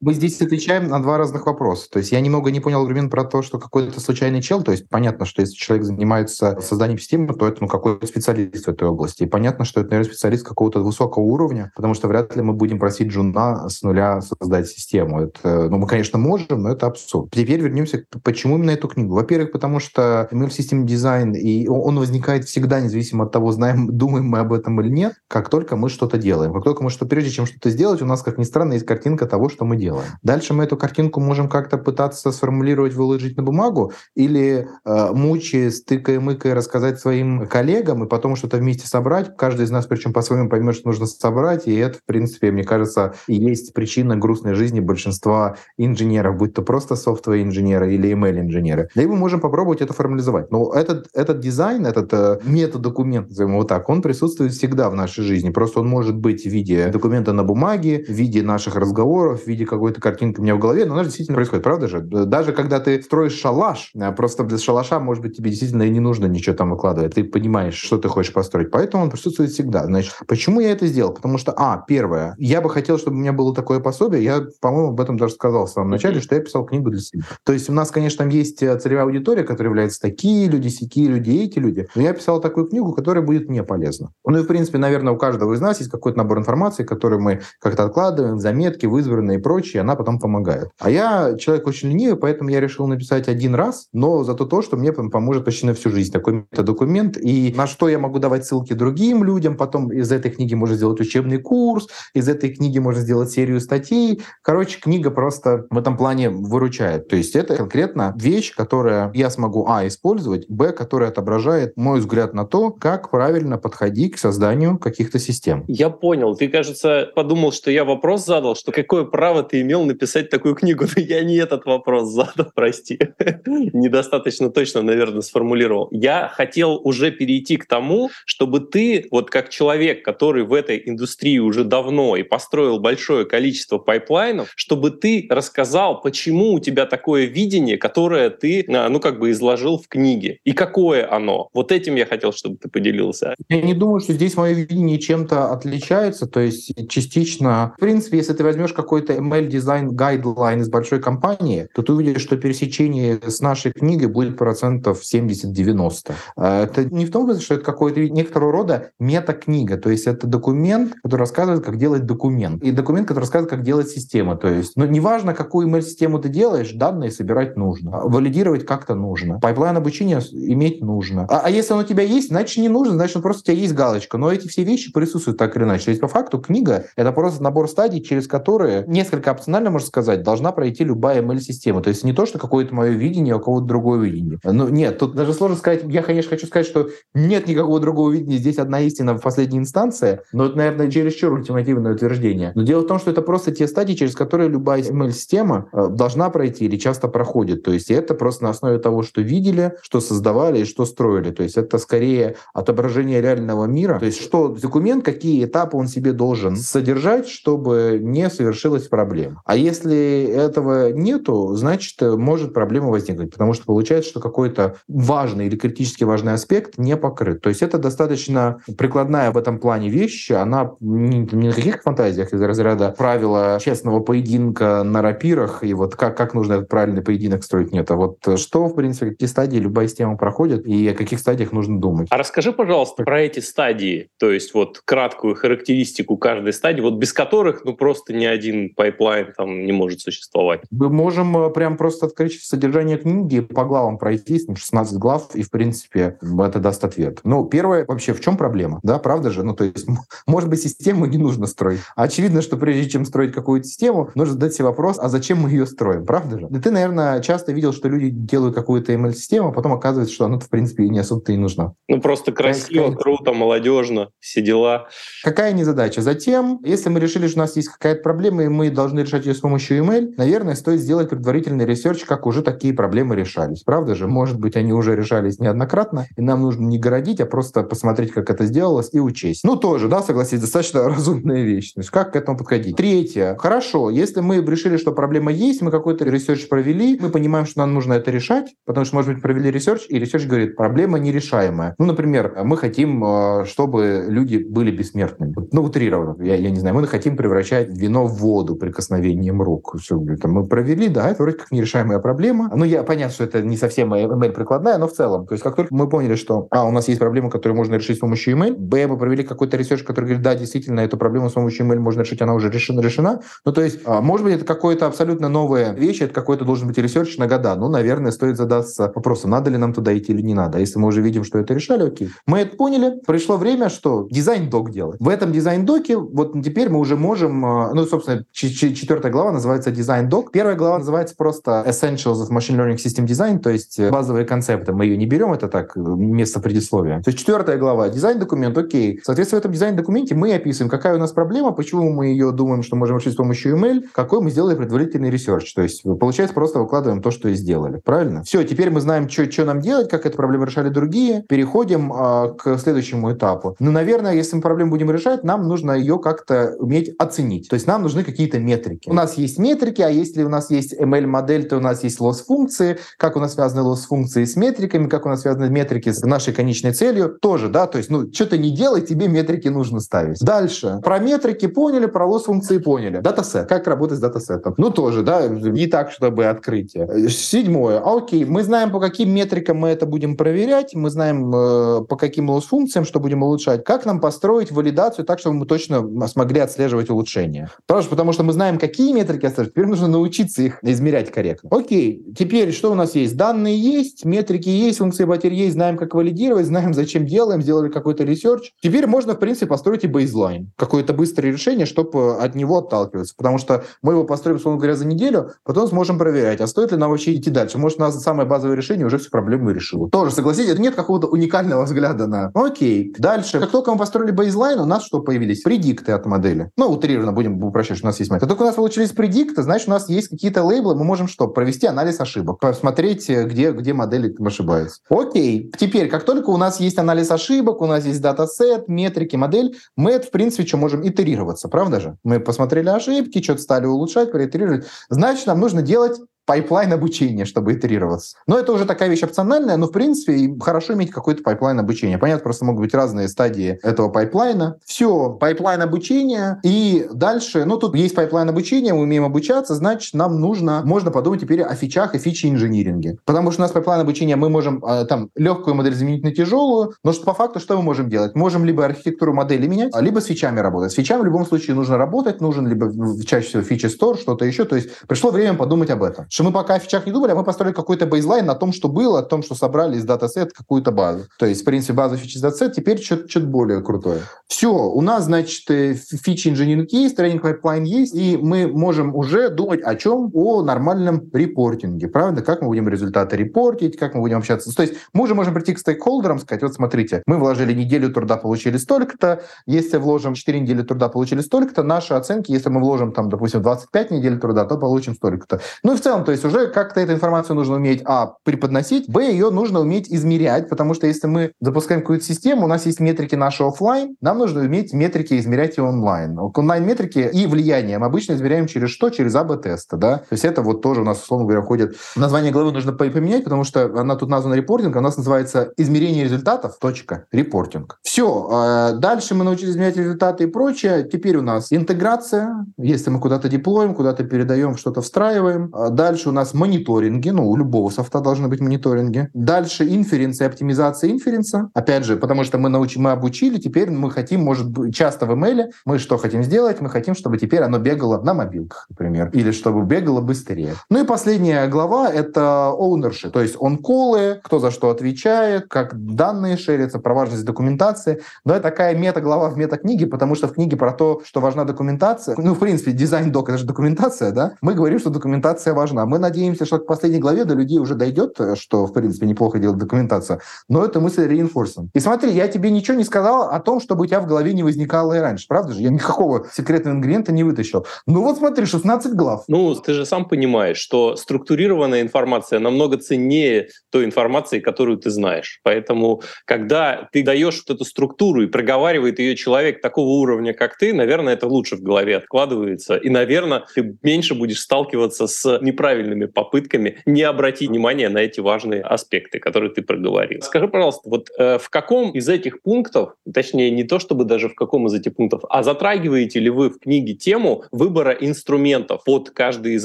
Мы здесь отвечаем на два разных вопроса. То есть я немного не понял аргумент про то, что какой-то случайный чел, то есть понятно, что если человек занимается созданием системы, то это ну, какой-то специалист в этой области. И понятно, что это, наверное, специалист какого-то высокого уровня, потому что вряд ли мы будем просить джуна с нуля создать систему. Это, ну, мы, конечно, можем, но это абсурд. Теперь вернемся к почему именно эту книгу. Во-первых, потому что ML System Design, и он возникает всегда, независимо от того, знаем, [LAUGHS] думаем мы об этом или нет, как только мы что-то делаем. Как только мы что прежде чем что-то сделать, у нас, как ни странно, есть картинка того, что мы делаем. Дальше мы эту картинку можем как-то пытаться сформулировать, выложить на бумагу, или э, мучаясь, тыкая-мыкая, рассказать своим коллегам, и потом что-то вместе собрать. Каждый из нас, причем по-своему, поймет, что нужно собрать. И это, в принципе, мне кажется, и есть причина грустной жизни большинства инженеров, будь то просто софтвер-инженеры или ML-инженеры. Либо мы можем попробовать это формализовать. Но этот, этот дизайн, этот э, метадокумент, назовем его так, он присутствует всегда в нашей жизни. Просто он может быть в виде документа на бумаге, в виде наших разговоров, в виде какой-то картинки у меня в голове. Но оно действительно происходит, правда же? Даже когда ты строишь шалаш, э, просто без шалаша, может быть, тебе действительно и не нужно ничего там выкладывать. Ты понимаешь, что ты хочешь построить. Поэтому он присутствует всегда. Значит, почему я это сделал? Потому что, а, первое, я бы хотел, чтобы у меня было такое пособие. Я, по-моему, об этом даже сказал в самом начале, что я писал книгу для себя. То есть у нас, конечно, там есть э, целевая аудитория, которая является такие люди, сякие люди, эти люди. Но я писал такую книгу, которая будет мне полезна. Ну и, в принципе, наверное, у каждого из нас есть какой-то набор информации, который мы как-то откладываем, заметки, в избранные и прочее, она потом помогает. А я человек очень ленивый, поэтому я решил написать один раз, но зато то, что мне поможет почти на всю жизнь. Такой метадокумент. И на что я могу давать ссылки другим людям, потом из этой книги можно сделать учебный курс, из этой книги можно сделать серию статей. Короче, книга просто в этом плане выручает. То есть это конкретно вещь, которая я смогу, а, использовать, б, которая отображает мой взгляд на то, как правильно подходить к созданию каких-то систем. Я понял. Ты, кажется, подумал, что я вопрос задал, что какое право ты имел написать такую книгу. [LAUGHS] Но я не этот вопрос задал, прости. [LAUGHS] Недостаточно достаточно точно, наверное, сформулировал. Я хотел уже перейти к тому, чтобы ты, вот как человек, который в этой индустрии уже давно и построил большое количество пайплайнов, чтобы ты рассказал, почему у тебя такое видение, которое ты, а, ну, как бы изложил в книге, и какое оно. Вот этим я хотел, чтобы ты поделился. Я не думаю, что здесь мое видение чем-то отличается, то есть частично. В принципе, если ты возьмешь какой-то ML design guideline из большой компании, то ты увидишь, что пересечение с нашей книгой будет процентов 70-90. А это не в том смысле, что это какой-то некоторого рода мета-книга, то есть это документ, который рассказывает, как делать документ, и документ, который рассказывает, как делать систему. То есть, ну, неважно, какую ML-систему ты делаешь, данные собирать нужно, валидировать как-то нужно, пайплайн обучения иметь нужно. А, а если он у тебя есть, значит не нужно, значит просто у тебя есть галочка. Но эти все вещи присутствуют так или иначе. То есть по факту книга — это просто набор стадий, через которые несколько опционально, можно сказать, должна пройти любая ML-система. То есть не то, что какое-то мое видение, а у кого-то другое видение. Ну нет, тут даже сложно сказать, я, конечно, хочу сказать, что нет никакого другого видения, здесь одна истина в последней инстанции, но это, наверное, чересчур ультимативное утверждение. Но дело в том, что это просто те стадии, через которые любая ML-система э, должна пройти или часто проходит. То есть это просто на основе того, что видели, что создавали и что строили. То есть это скорее отображение реального мира. То есть что документ, какие этапы он себе должен содержать, чтобы не совершилась проблема. А если этого нету, значит, может проблема возникнуть, потому что получается, что какой-то важный или критически важный аспект не покрыт. То есть это достаточно прикладная в этом плане вещь, она не, не на каких фантазиях из разряда правила честного поединка на рапирах, и вот как, как нужно этот правильный поединок строить, нет. А вот что, в принципе, какие стадии любая система проходит, и о каких стадиях нужно думать. А расскажи, пожалуйста, про эти стадии, то есть вот краткую характеристику каждой стадии, вот без которых, ну, просто ни один пайплайн там не может существовать. Мы можем э, прям просто открыть содержание книги, по главам пройтись, 16 глав, и, в принципе, это даст ответ. Ну, первое, вообще, в чем проблема? Да, правда же? Ну, то есть, может быть, систему не нужно строить. Очевидно, что прежде чем строить какую-то систему, нужно задать себе вопрос, а зачем мы ее строим? Правда же? И ты, наверное, часто видел, что люди делают какую-то ML-систему, а потом оказывается, что она, в принципе, не особо-то и нужна. Ну, просто красиво, какая, круто, молодежно, все дела. Какая незадача? Затем, если мы решили, что у нас есть какая-то проблема, и мы должны решать ее с помощью ML, наверное, стоит сделать предварительный research, как уже такие проблемы решались. Правда же? Может быть, они уже решались неоднократно, и нам нужно не городить, а просто посмотреть, как это сделалось, и учесть. Ну, тоже, да, согласитесь, достаточно [LAUGHS] разумная вещь. То есть как к этому подходить? Третье. Хорошо, если мы решили, что проблема есть, мы какой-то research провели, мы понимаем, что нам нужно это решать, потому что, может быть, провели research, и research говорит, проблема нерешаемая. Ну, например, мы хотим, э, чтобы люди были бессмертными. Ну, утрированно, я, я не знаю, мы хотим превращать вино в воду прикосновением рук. Все, это мы провели, да, это вроде как нерешаемая проблема. Ну, я понятно, что это не совсем ML прикладная, но в целом. То есть как только мы поняли, что а, у нас есть проблема, которую можно решить с помощью ML, б, мы провели какой-то research, который говорит, да, действительно, эту проблему с помощью ML можно решить, она уже решена, решена. Ну, то есть, а, может быть, это какое-то абсолютно новая вещь, это какой-то должен быть research на года. Ну, наверное, стоит задаться вопросом, надо ли нам туда идти или не надо. А если мы уже видим, что это решали, окей. Мы это поняли, пришло время, что дизайн-док делать. В этом дизайн-доке вот теперь мы уже можем, а, ну, собственно, четвертая глава называется дизайн-док. Первая глава называется просто Essentials of Machine Learning System Design, то есть э, базовые концепты. Мы ее не берем, это так, э, вместо предисловия. То есть четвертая глава, дизайн-документ, окей. Соответственно, в этом дизайн-документе мы описываем, какая у нас проблема, почему мы ее думаем, что можем решить с помощью ML, какой мы сделали предварительный research. То есть, получается, просто выкладываем то, что и сделали. Правильно? Все, теперь мы знаем, что нам делать, как эту проблему решали другие. Переходим а, к следующему этапу. Ну, наверное, если мы проблему будем решать, нам нужно ее как-то уметь оценить. То есть нам нужны какие-то метрики. У нас есть метрики, а если у нас есть ML-модель, то у нас есть loss-функции. Как у нас связаны loss-функции с метриками, как у нас связаны метрики с нашей конечной целью, тоже, да, то есть, ну, что-то не делай, тебе метрики нужно ставить. Дальше. Про метрики поняли, про loss-функции поняли. Датасет. Как работать с датасетом? Ну, тоже, да, не так, чтобы открытие. Седьмое. Окей, мы знаем, по каким метрикам мы это будем проверять, мы знаем, э, по каким loss-функциям, что будем улучшать. Как нам построить валидацию так, чтобы мы точно смогли отслеживать улучшения? Потому что, потому что мы знаем, какие метрики отслеживать, теперь нужно научиться их измерять корректно. Окей, теперь что у нас есть? Данные есть, метрики есть, функции потерь есть, знаем, как валидировать, знаем, зачем делаем, сделали какой-то research. Теперь можно, в принципе, построить и baseline. Какое-то быстрое решение, чтобы от него отталкиваться. Потому что мы его построим, условно говоря, за неделю, потом сможем проверять, а стоит ли нам вообще идти дальше. Может, у нас самое базовое решение уже всю проблему решило. Тоже, согласитесь, нет какого-то уникального [LAUGHS] взгляда на... Окей, дальше. Как только мы построили бейзлайн, у нас что появились? Предикты от модели. Ну, утрированно будем упрощать, что у нас есть метод. Как только у нас получились предикты, значит, у нас есть какие-то лейблы, мы можем что? Провести анализ ошибок, посмотреть, где, где модели ошибаются. Окей. Теперь, как только у нас есть анализ ошибок, у нас есть датасет, метрики, модель, мы это, в принципе, что можем итерироваться, правда же? Мы посмотрели ошибки, что-то стали улучшать, проитерировать. Значит, нам нужно делать пайплайн обучения, чтобы итерироваться. Но это уже такая вещь опциональная, но в принципе хорошо иметь какой-то пайплайн обучения. Понятно, просто могут быть разные стадии этого пайплайна. Все, пайплайн обучения, и дальше, ну тут есть пайплайн обучения, мы умеем обучаться, значит нам нужно, можно подумать теперь о фичах и фичи инжиниринге. Потому что у нас пайплайн обучения, мы можем э, там легкую модель заменить на тяжелую, но что по факту что мы можем делать? Можем либо архитектуру модели менять, либо с фичами работать. С фичами в любом случае нужно работать, нужен либо чаще всего feature store, что-то еще. То есть пришло время подумать об этом что мы пока о фичах не думали, а мы построили какой-то baseline на том, что было, о том, что собрали из датасет какую-то базу. То есть, в принципе, база фичи из датасет теперь что-то более крутое. Все, у нас, значит, э, feature engineering есть, training pipeline есть, и мы можем уже думать о чем? О нормальном репортинге, правда? Как мы будем результаты репортить, как мы будем общаться. То есть мы уже можем прийти к стейкхолдерам, сказать, вот смотрите, мы вложили неделю труда, получили столько-то, если вложим 4 недели труда, получили столько-то, наши оценки, если мы вложим, там, допустим, 25 недель труда, то получим столько-то. Ну и в целом, то есть уже как-то эту информацию нужно уметь, а, преподносить, б, ее нужно уметь измерять, потому что если мы запускаем какую-то систему, у нас есть метрики наши офлайн, нам нужно уметь метрики измерять и онлайн. Онлайн-метрики и влияние мы обычно измеряем через что? Через АБ-тесты, да? То есть это вот тоже у нас, условно говоря, входит... Название главы нужно поменять, потому что она тут названа репортинг, у нас называется измерение результатов, точка, репортинг. Все. А дальше мы научились измерять результаты и прочее. Теперь у нас интеграция. Если мы куда-то деплоим, куда-то передаем, что-то встраиваем. А дальше Дальше у нас мониторинги, ну, у любого софта должны быть мониторинги. Дальше инференс и оптимизация инференса. Опять же, потому что мы, научим, мы обучили, теперь мы хотим, может быть, часто в email мы что хотим сделать? Мы хотим, чтобы теперь оно бегало на мобилках, например, или чтобы бегало быстрее. Ну и последняя глава — это ownership, то есть он-колы, кто за что отвечает, как данные шерятся, про важность документации. Но это такая мета-глава в мета-книге, потому что в книге про то, что важна документация, ну, в принципе, дизайн-док — это же документация, да? Мы говорим, что документация важна. Мы надеемся, что к последней главе до людей уже дойдет, что, в принципе, неплохо делать документацию, но эту мысль реинфорсим. И смотри, я тебе ничего не сказал о том, чтобы у тебя в голове не возникало и раньше, правда же? Я никакого секретного ингредиента не вытащил. Ну вот смотри, 16 глав. Ну, ты же сам понимаешь, что структурированная информация намного ценнее той информации, которую ты знаешь. Поэтому, когда ты даешь вот эту структуру и проговаривает ее человек такого уровня, как ты, наверное, это лучше в голове откладывается. И, наверное, ты меньше будешь сталкиваться с неправильным правильными попытками не обратить внимание на эти важные аспекты, которые ты проговорил. Скажи, пожалуйста, вот э, в каком из этих пунктов, точнее не то чтобы даже в каком из этих пунктов, а затрагиваете ли вы в книге тему выбора инструментов под каждый из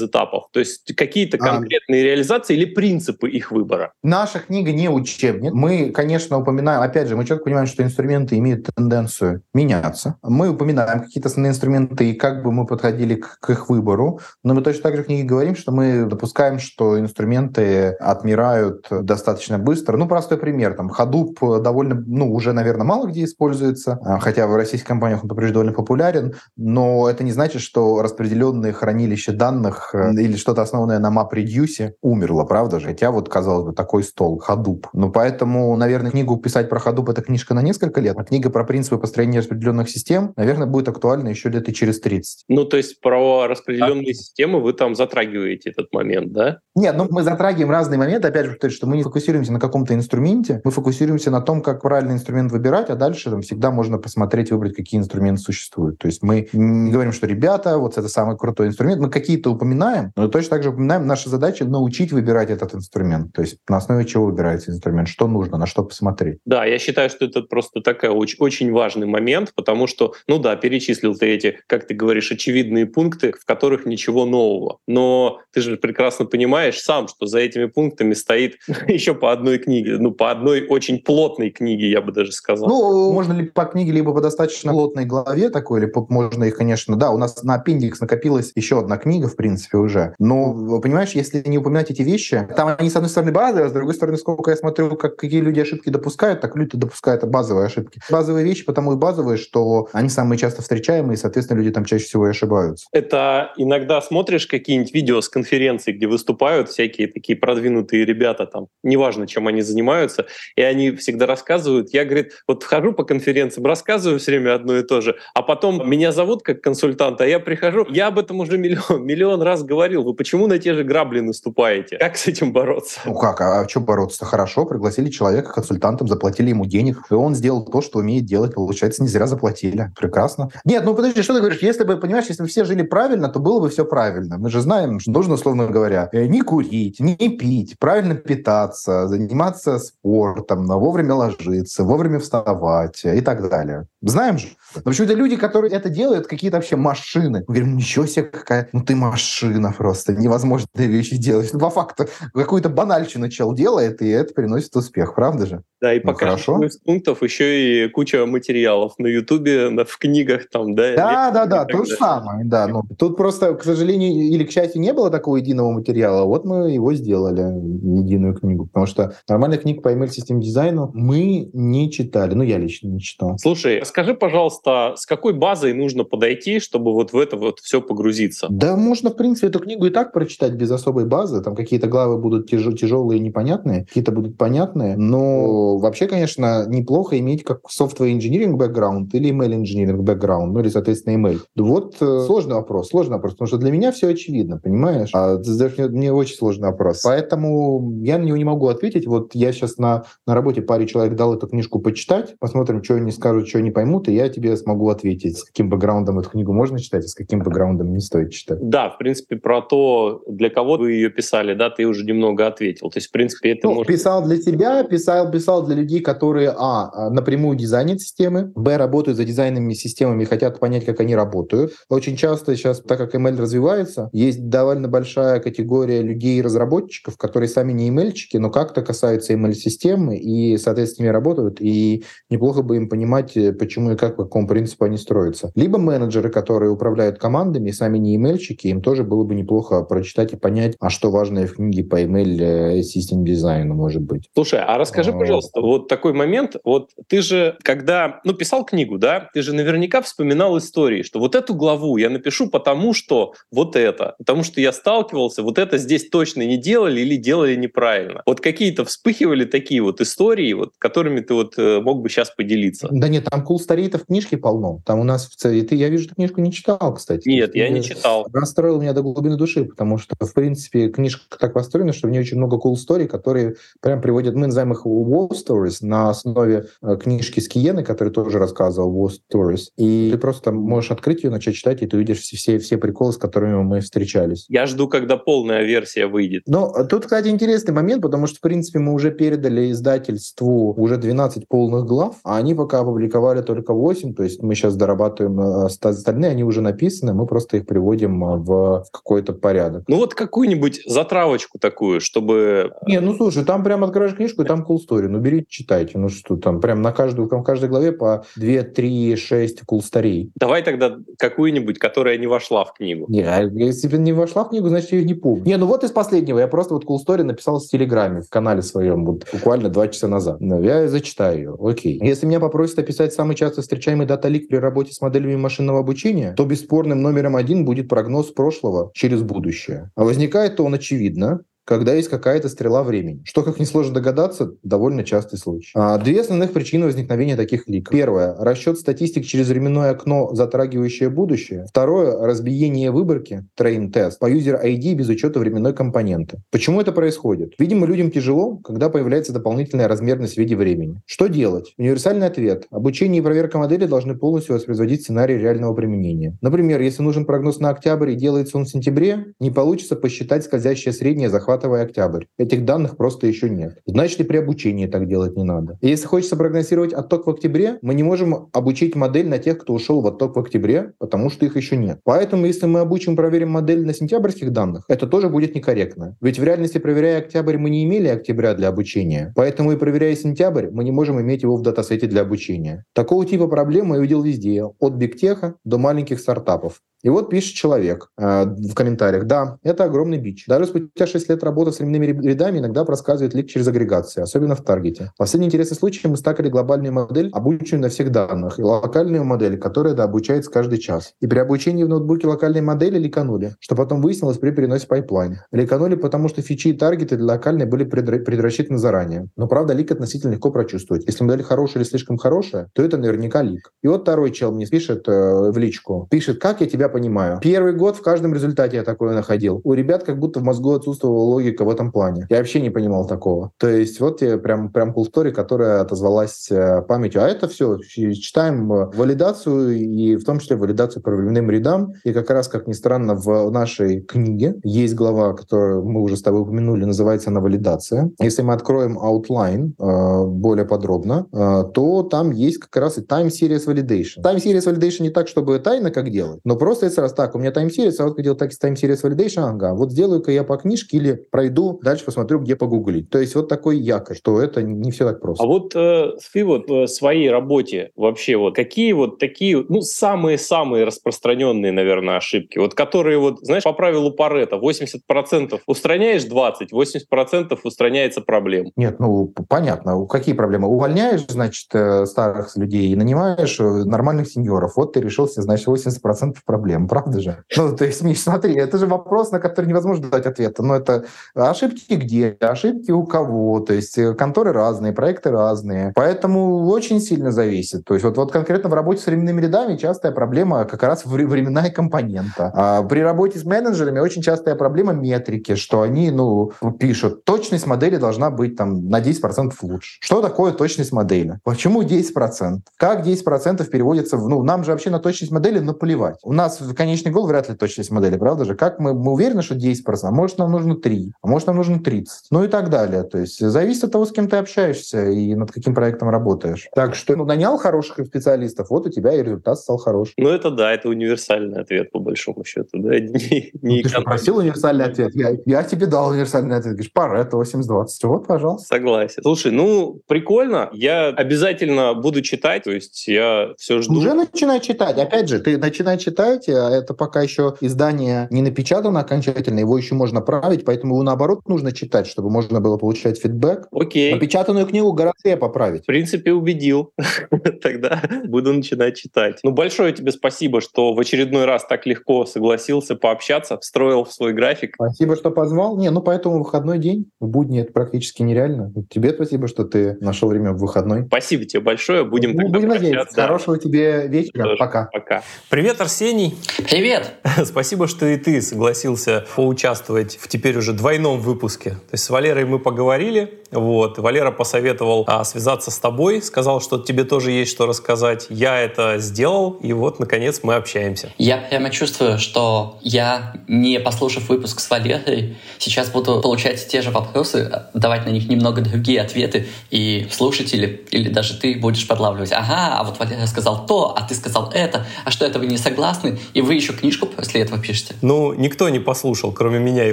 этапов? То есть какие-то а. конкретные а... реализации или принципы их выбора? Наша книга не учебник. Мы, конечно, упоминаем, опять же, мы четко понимаем, что инструменты имеют тенденцию меняться. Мы упоминаем какие-то основные инструменты и как бы мы подходили к, к их выбору, но мы точно так же в книге говорим, что мы допускаем, что инструменты отмирают достаточно быстро. Ну, простой пример. Там Hadoop довольно, ну, уже, наверное, мало где используется, а, хотя в российских компаниях он, по довольно популярен, но это не значит, что распределенные хранилища данных э, или что-то основанное на MapReduce умерло, правда же? Хотя вот, казалось бы, такой стол, Hadoop. Ну, поэтому, наверное, книгу писать про Hadoop — это книжка на несколько лет, а книга про принципы построения распределенных систем, наверное, будет актуальна еще лет и через 30. Ну, то есть про распределенные а? системы вы там затрагиваете этот момент, да? Нет, ну мы затрагиваем разные моменты. Опять же, что мы не фокусируемся на каком-то инструменте, мы фокусируемся на том, как правильный инструмент выбирать, а дальше там всегда можно посмотреть, выбрать, какие инструменты существуют. То есть мы не говорим, что ребята, вот это самый крутой инструмент. Мы какие-то упоминаем, но точно так же упоминаем, наша задача научить выбирать этот инструмент. То есть на основе чего выбирается инструмент, что нужно, на что посмотреть. Да, я считаю, что это просто такой очень, очень важный момент, потому что, ну да, перечислил ты эти, как ты говоришь, очевидные пункты, в которых ничего нового. Но ты же прекрасно понимаешь сам, что за этими пунктами стоит [LAUGHS] еще по одной книге, ну, по одной очень плотной книге, я бы даже сказал. Ну, можно ли по книге, либо по достаточно плотной главе такой, или можно их, конечно, да, у нас на аппендикс накопилась еще одна книга, в принципе, уже. Но, понимаешь, если не упоминать эти вещи, там они, с одной стороны, базовые, а с другой стороны, сколько я смотрю, как какие люди ошибки допускают, так люди допускают базовые ошибки. Базовые вещи потому и базовые, что они самые часто встречаемые, и, соответственно, люди там чаще всего и ошибаются. Это иногда смотришь какие-нибудь видео с конференции, конференции, где выступают всякие такие продвинутые ребята, там, неважно, чем они занимаются, и они всегда рассказывают. Я, говорит, вот вхожу по конференциям, рассказываю все время одно и то же, а потом меня зовут как консультанта, а я прихожу, я об этом уже миллион, миллион раз говорил, вы почему на те же грабли наступаете? Как с этим бороться? Ну как, а, а что бороться? Хорошо, пригласили человека консультантом, заплатили ему денег, и он сделал то, что умеет делать, получается, не зря заплатили. Прекрасно. Нет, ну подожди, что ты говоришь? Если бы, понимаешь, если бы все жили правильно, то было бы все правильно. Мы же знаем, что нужно, условно говоря, э, не курить, не пить, правильно питаться, заниматься спортом, вовремя ложиться, вовремя вставать и так далее. Знаем же. Но почему-то люди, которые это делают, какие-то вообще машины. Мы говорим, ничего себе, какая, ну ты машина просто, невозможно вещи делать. Ну, по факту, какую-то банальщину чел делает, и это приносит успех, правда же? Да, и ну, пока хорошо. из пунктов еще и куча материалов на Ютубе, в книгах там, да? Да, да, да, то же самое, да. Ну, тут просто, к сожалению, или к счастью, не было такого единого материала, вот мы его сделали, единую книгу, потому что нормальных книг по email-систем дизайну мы не читали, ну, я лично не читал. Слушай, скажи, пожалуйста, с какой базой нужно подойти, чтобы вот в это вот все погрузиться? Да, можно, в принципе, эту книгу и так прочитать без особой базы, там какие-то главы будут тяж тяжелые и непонятные, какие-то будут понятные, но вообще, конечно, неплохо иметь как software engineering background или email engineering background, ну или, соответственно, email. Вот э, сложный вопрос, сложный вопрос, потому что для меня все очевидно, понимаешь? А ты задаешь мне, мне очень сложный вопрос. Поэтому я на него не могу ответить. Вот я сейчас на, на работе паре человек дал эту книжку почитать, посмотрим, что они скажут, что они поймут, и я тебе смогу ответить, с каким бэкграундом эту книгу можно читать, а с каким бэкграундом не стоит читать. Да, в принципе, про то, для кого вы ее писали, да, ты уже немного ответил. То есть, в принципе, это ну, может... Писал для себя, писал, писал для людей, которые, а, напрямую дизайнят системы, б, работают за дизайнами системами и хотят понять, как они работают. Очень часто сейчас, так как ML развивается, есть довольно большая категория людей-разработчиков, которые сами не ML-чики, но как-то касаются ML-системы и, соответственно, с ними работают, и неплохо бы им понимать, э, почему и как, по какому принципу они строятся. Либо менеджеры, которые управляют командами, сами не ML-чики, им тоже было бы неплохо прочитать и понять, а что важное в книге по ML систем дизайну может быть. Слушай, а расскажи, пожалуйста, вот такой момент, вот ты же, когда, ну, писал книгу, да, ты же наверняка вспоминал истории, что вот эту главу я напишу потому, что вот это, потому что я сталкивался, вот это здесь точно не делали или делали неправильно. Вот какие-то вспыхивали такие вот истории, вот, которыми ты вот э, мог бы сейчас поделиться? Да нет, там cool story в книжке полно. Там у нас в целом, ты, я вижу, ты книжку не читал, кстати. Нет, я не читал. Расстроил меня до глубины души, потому что, в принципе, книжка так построена, что в ней очень много cool story, которые прям приводят, мы называем их war stories на основе э, книжки Скиены, который тоже рассказывал war stories. И ты просто можешь открыть ее, начать читать, и ты увидишь все, все, все приколы, с которыми мы встречались. Я жду, когда полная версия выйдет. Но тут, кстати, интересный момент, потому что, в принципе, мы уже передали издательству уже 12 полных глав, а они пока опубликовали только 8, то есть мы сейчас дорабатываем э, остальные, они уже написаны, мы просто их приводим э, в какой-то порядок. Ну вот какую-нибудь затравочку такую, чтобы... Не, ну слушай, там прям откроешь книжку, и там cool story, ну берите, читайте, ну что там, прям на каждую, в каждой главе по 2, 3, 6 cool story. Давай тогда какую-нибудь, которая не вошла в книгу. Не, а если не вошла в книгу, значит, я ее не помню. Не, ну вот из последнего, я просто вот cool story написал в Телеграме, в канале своем, вот буквально два часа назад. Ну, я зачитаю ее, окей. Если меня попросят описать самый часто встречаемый дата-лик при работе с моделями машинного обучения, то бесспорным номером один будет прогноз прошлого через будущее. А возникает то он очевидно, когда есть какая-то стрела времени. Что, как несложно догадаться, довольно частый случай. А, две основных причины возникновения таких ликов. Первое – расчет статистик через временное окно, затрагивающее будущее. Второе – разбиение выборки, test, по user ID без учета временной компоненты. Почему это происходит? Видимо, людям тяжело, когда появляется дополнительная размерность в виде времени. Что делать? Универсальный ответ. Обучение и проверка модели должны полностью воспроизводить сценарий реального применения. Например, если нужен прогноз на октябрь и делается он в сентябре, не получится посчитать скользящее среднее захват охватывая октябрь. Этих данных просто еще нет. Значит, и при обучении так делать не надо. И если хочется прогнозировать отток в октябре, мы не можем обучить модель на тех, кто ушел в отток в октябре, потому что их еще нет. Поэтому, если мы обучим, проверим модель на сентябрьских данных, это тоже будет некорректно. Ведь в реальности, проверяя октябрь, мы не имели октября для обучения. Поэтому и проверяя сентябрь, мы не можем иметь его в датасете для обучения. Такого типа проблемы я видел везде, от бигтеха до маленьких стартапов. И вот пишет человек э, в комментариях, да, это огромный бич. Даже спустя 6 лет работы с временными рядами иногда проскальзывает leak через агрегации, особенно в таргете. Последний интересный случай мы стакали глобальную модель, обученную на всех данных, и локальную модель, которая да, обучается каждый час. И при обучении в ноутбуке локальной модели ликанули, что потом выяснилось при переносе пайплайна. Ликанули, потому что фичи и таргеты для локальной были предрасчитаны заранее. Но правда, leak относительно легко прочувствовать. Если модель хорошая или слишком хорошая, то это наверняка leak. И вот второй чел мне пишет э, в личку. Пишет, как я тебя понимаю. Первый год в каждом результате я такое находил. У ребят как будто в мозгу отсутствовала логика в этом плане. Я вообще не понимал такого. То есть вот тебе прям, прям story, которая отозвалась э, памятью. А это все, читаем э, валидацию и в том числе валидацию по временным рядам. И как раз, как ни странно, в нашей книге есть глава, которую мы уже с тобой упомянули, называется она «Валидация». Если мы откроем outline э, более подробно, то там есть как раз и time series validation. Time series validation не так, чтобы тайно как делать, но просто это раз так, у меня series, а вот как делать time series validation, ага, вот сделаю-ка я по книжке или пройду, дальше посмотрю, где погуглить. То есть вот такой якорь, что это не все так просто. А вот э, ты вот в своей работе вообще вот какие вот такие, ну, самые-самые распространенные, наверное, ошибки, вот которые вот, знаешь, по правилу Парета 80% устраняешь 20, 80% устраняется проблем. Нет, ну, понятно. Какие проблемы? Увольняешь, значит, э, старых людей и нанимаешь э, нормальных сеньоров. Вот ты решился, значит, 80% проблем, правда же? Ну, то есть, Миш, смотри, это же вопрос, на который невозможно дать ответа. Но это ошибки где? Ошибки у кого? То есть э, конторы разные, проекты разные. Поэтому очень сильно зависит. То есть вот, вот конкретно в работе с временными рядами частая проблема как раз временная компонента. А при работе с менеджерами очень частая проблема метрики, что они, ну, пишут, точность модели должна быть там на 10% лучше. Что такое точность модели? Почему 10%? Как 10% переводится в... Ну, нам же вообще на точность модели наплевать. У нас конечный гол вряд ли точность модели, правда же? Как мы, мы уверены, что 10%? А может, нам нужно 3, а может, нам нужно 30. Ну и так далее. То есть зависит от того, с кем ты общаешься и над каким проектом работаешь. Так что ну, нанял хороших специалистов, вот у тебя и результат стал хороший. Ну это да, это универсальный ответ по большому счету. Да? Не, не ну, ты что, просил универсальный ответ? Я, я тебе дал универсальный ответ. Говоришь, пара, это 80-20. Вот, пожалуйста. Согласен. Слушай, ну прикольно. Я обязательно буду читать. То есть я все жду. Уже начинай читать. Опять же, ты начинай читать. А это пока еще издание не напечатано окончательно. Его еще можно править, поэтому его наоборот нужно читать, чтобы можно было получать фидбэк. Окей. Напечатанную книгу гораздо поправить. В принципе, убедил. [LAUGHS] Тогда буду начинать читать. Ну, большое тебе спасибо, что в очередной раз так легко согласился пообщаться, встроил в свой график. Спасибо, что позвал. Не, ну поэтому выходной день. В будни это практически нереально. Тебе спасибо, что ты нашел время в выходной. Спасибо тебе большое. Будем ну, тогда Будем надеяться. Да. Хорошего тебе вечера. Тоже. Пока. Пока. Привет, Арсений. Привет. [LAUGHS] Спасибо, что и ты согласился поучаствовать в теперь уже двойном выпуске. То есть с Валерой мы поговорили, вот. Валера посоветовал а, связаться с тобой, сказал, что тебе тоже есть что рассказать. Я это сделал, и вот, наконец, мы общаемся. Я прямо чувствую, что я, не послушав выпуск с Валерой, сейчас буду получать те же вопросы, давать на них немного другие ответы, и слушатели или даже ты будешь подлавливать. Ага, а вот Валера сказал то, а ты сказал это, а что это вы не согласны? И вы еще книжку после этого пишете. Ну, никто не послушал, кроме меня и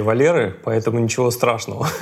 Валеры, поэтому ничего страшного. [LAUGHS]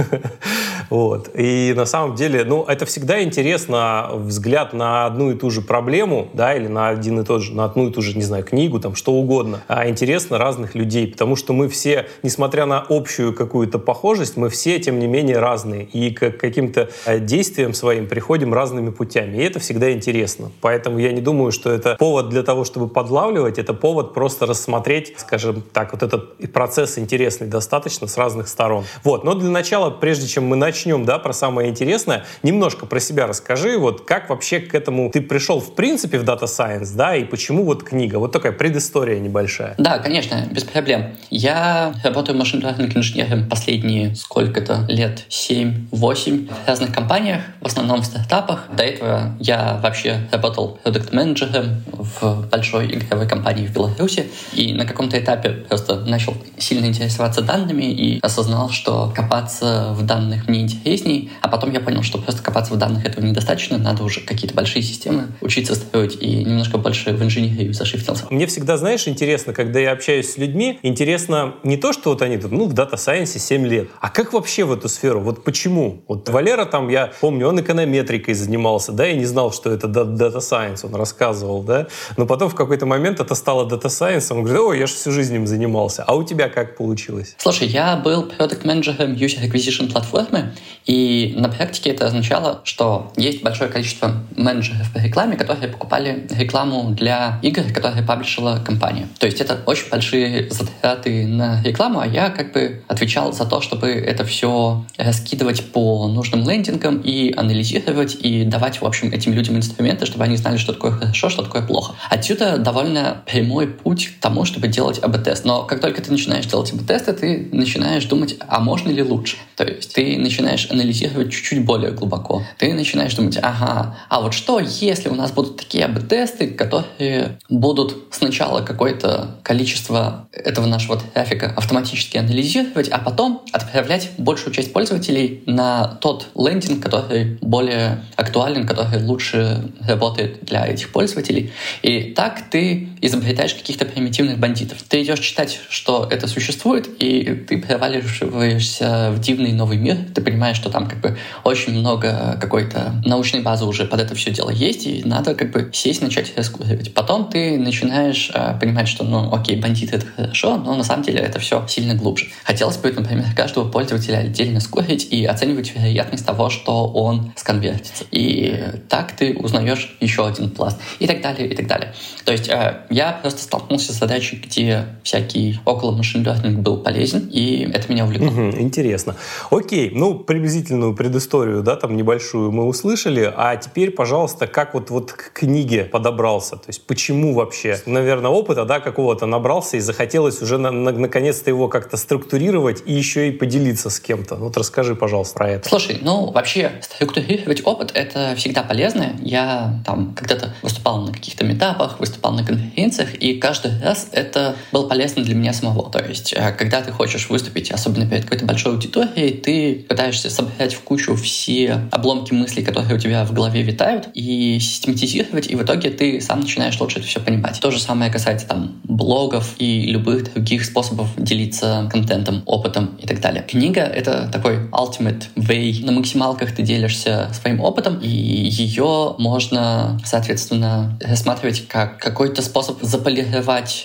Вот. И на самом деле, ну, это всегда интересно, взгляд на одну и ту же проблему, да, или на один и тот же, на одну и ту же, не знаю, книгу, там, что угодно. А интересно разных людей, потому что мы все, несмотря на общую какую-то похожесть, мы все, тем не менее, разные. И к каким-то э, действиям своим приходим разными путями. И это всегда интересно. Поэтому я не думаю, что это повод для того, чтобы подлавливать, это повод просто рассмотреть, скажем так, вот этот процесс интересный достаточно с разных сторон. Вот. Но для начала, прежде чем мы начнем, да, про самое интересное, немножко про себя расскажи, вот как вообще к этому ты пришел в принципе в Data Science, да, и почему вот книга? Вот такая предыстория небольшая. Да, конечно, без проблем. Я работаю машин-learning инженером последние сколько-то лет, 7-8 в разных компаниях, в основном в стартапах. До этого я вообще работал продукт-менеджером в большой игровой компании в Беларуси, и на каком-то этапе просто начал сильно интересоваться данными и осознал, что копаться в данных мне интересней, а потом я понял, что просто копаться в данных этого недостаточно, надо уже какие-то большие системы учиться строить и немножко больше в инженерию зашифтился. Мне всегда, знаешь, интересно, когда я общаюсь с людьми, интересно не то, что вот они тут, ну, в Science 7 лет, а как вообще в эту сферу? Вот почему? Вот Валера там, я помню, он эконометрикой занимался, да, и не знал, что это Science, он рассказывал, да, но потом в какой-то момент это стало Data Science, он говорит, ой, я же всю жизнь им занимался. А у тебя как получилось? Слушай, я был продукт-менеджером User Acquisition платформы, и на практике это означало, что есть большое количество менеджеров по рекламе, которые покупали рекламу для игр, которые паблишила компания. То есть это очень большие затраты на рекламу, а я как бы отвечал за то, чтобы это все раскидывать по нужным лендингам и анализировать, и давать, в общем, этим людям инструменты, чтобы они знали, что такое хорошо, что такое плохо. Отсюда довольно прямой путь к тому, чтобы делать АБ-тест. Но как только ты начинаешь делать АБ-тесты, ты начинаешь думать, а можно ли лучше? То есть ты начинаешь анализировать чуть-чуть более глубоко. Ты начинаешь думать, ага, а вот что, если у нас будут такие АБ-тесты, которые будут сначала какое-то количество этого нашего трафика автоматически анализировать, а потом отправлять большую часть пользователей на тот лендинг, который более актуален, который лучше работает для этих пользователей. И так ты изобретаешь каких-то примитивных бандитов. Ты идешь читать, что это существует, и ты проваливаешься в дивный новый мир. Ты понимаешь, что там как бы очень много какой-то научной базы уже под это все дело есть, и надо как бы сесть, начать раскуривать. Потом ты начинаешь э, понимать, что, ну, окей, бандиты — это хорошо, но на самом деле это все сильно глубже. Хотелось бы, например, каждого пользователя отдельно скорить и оценивать вероятность того, что он сконвертится. И так ты узнаешь еще один пласт. И так далее, и так далее. То есть э, я просто столкнулся с задачей, где всякий около машин learning был полезен, и это меня увлекло. Угу, интересно. Окей, ну, приблизительную предысторию, да, там небольшую мы услышали, а теперь, пожалуйста, как вот, вот к книге подобрался? То есть почему вообще? Наверное, опыта, да, какого-то набрался и захотелось уже на, на, наконец-то его как-то структурировать и еще и поделиться с кем-то. Вот расскажи, пожалуйста, про это. Слушай, ну, вообще, структурировать опыт — это всегда полезно. Я там когда-то выступал на каких-то метапах, выступал на конференциях, и каждый раз это было полезно для меня самого. То есть, э, когда ты хочешь выступить, особенно перед какой-то большой аудиторией, ты пытаешься собрать в кучу все обломки мыслей, которые у тебя в голове витают, и систематизировать, и в итоге ты сам начинаешь лучше это все понимать. То же самое касается там блогов и любых других способов делиться контентом, опытом и так далее. Книга — это такой ultimate way. На максималках ты делишься своим опытом, и ее можно, соответственно, рассматривать как какой-то способ заполировать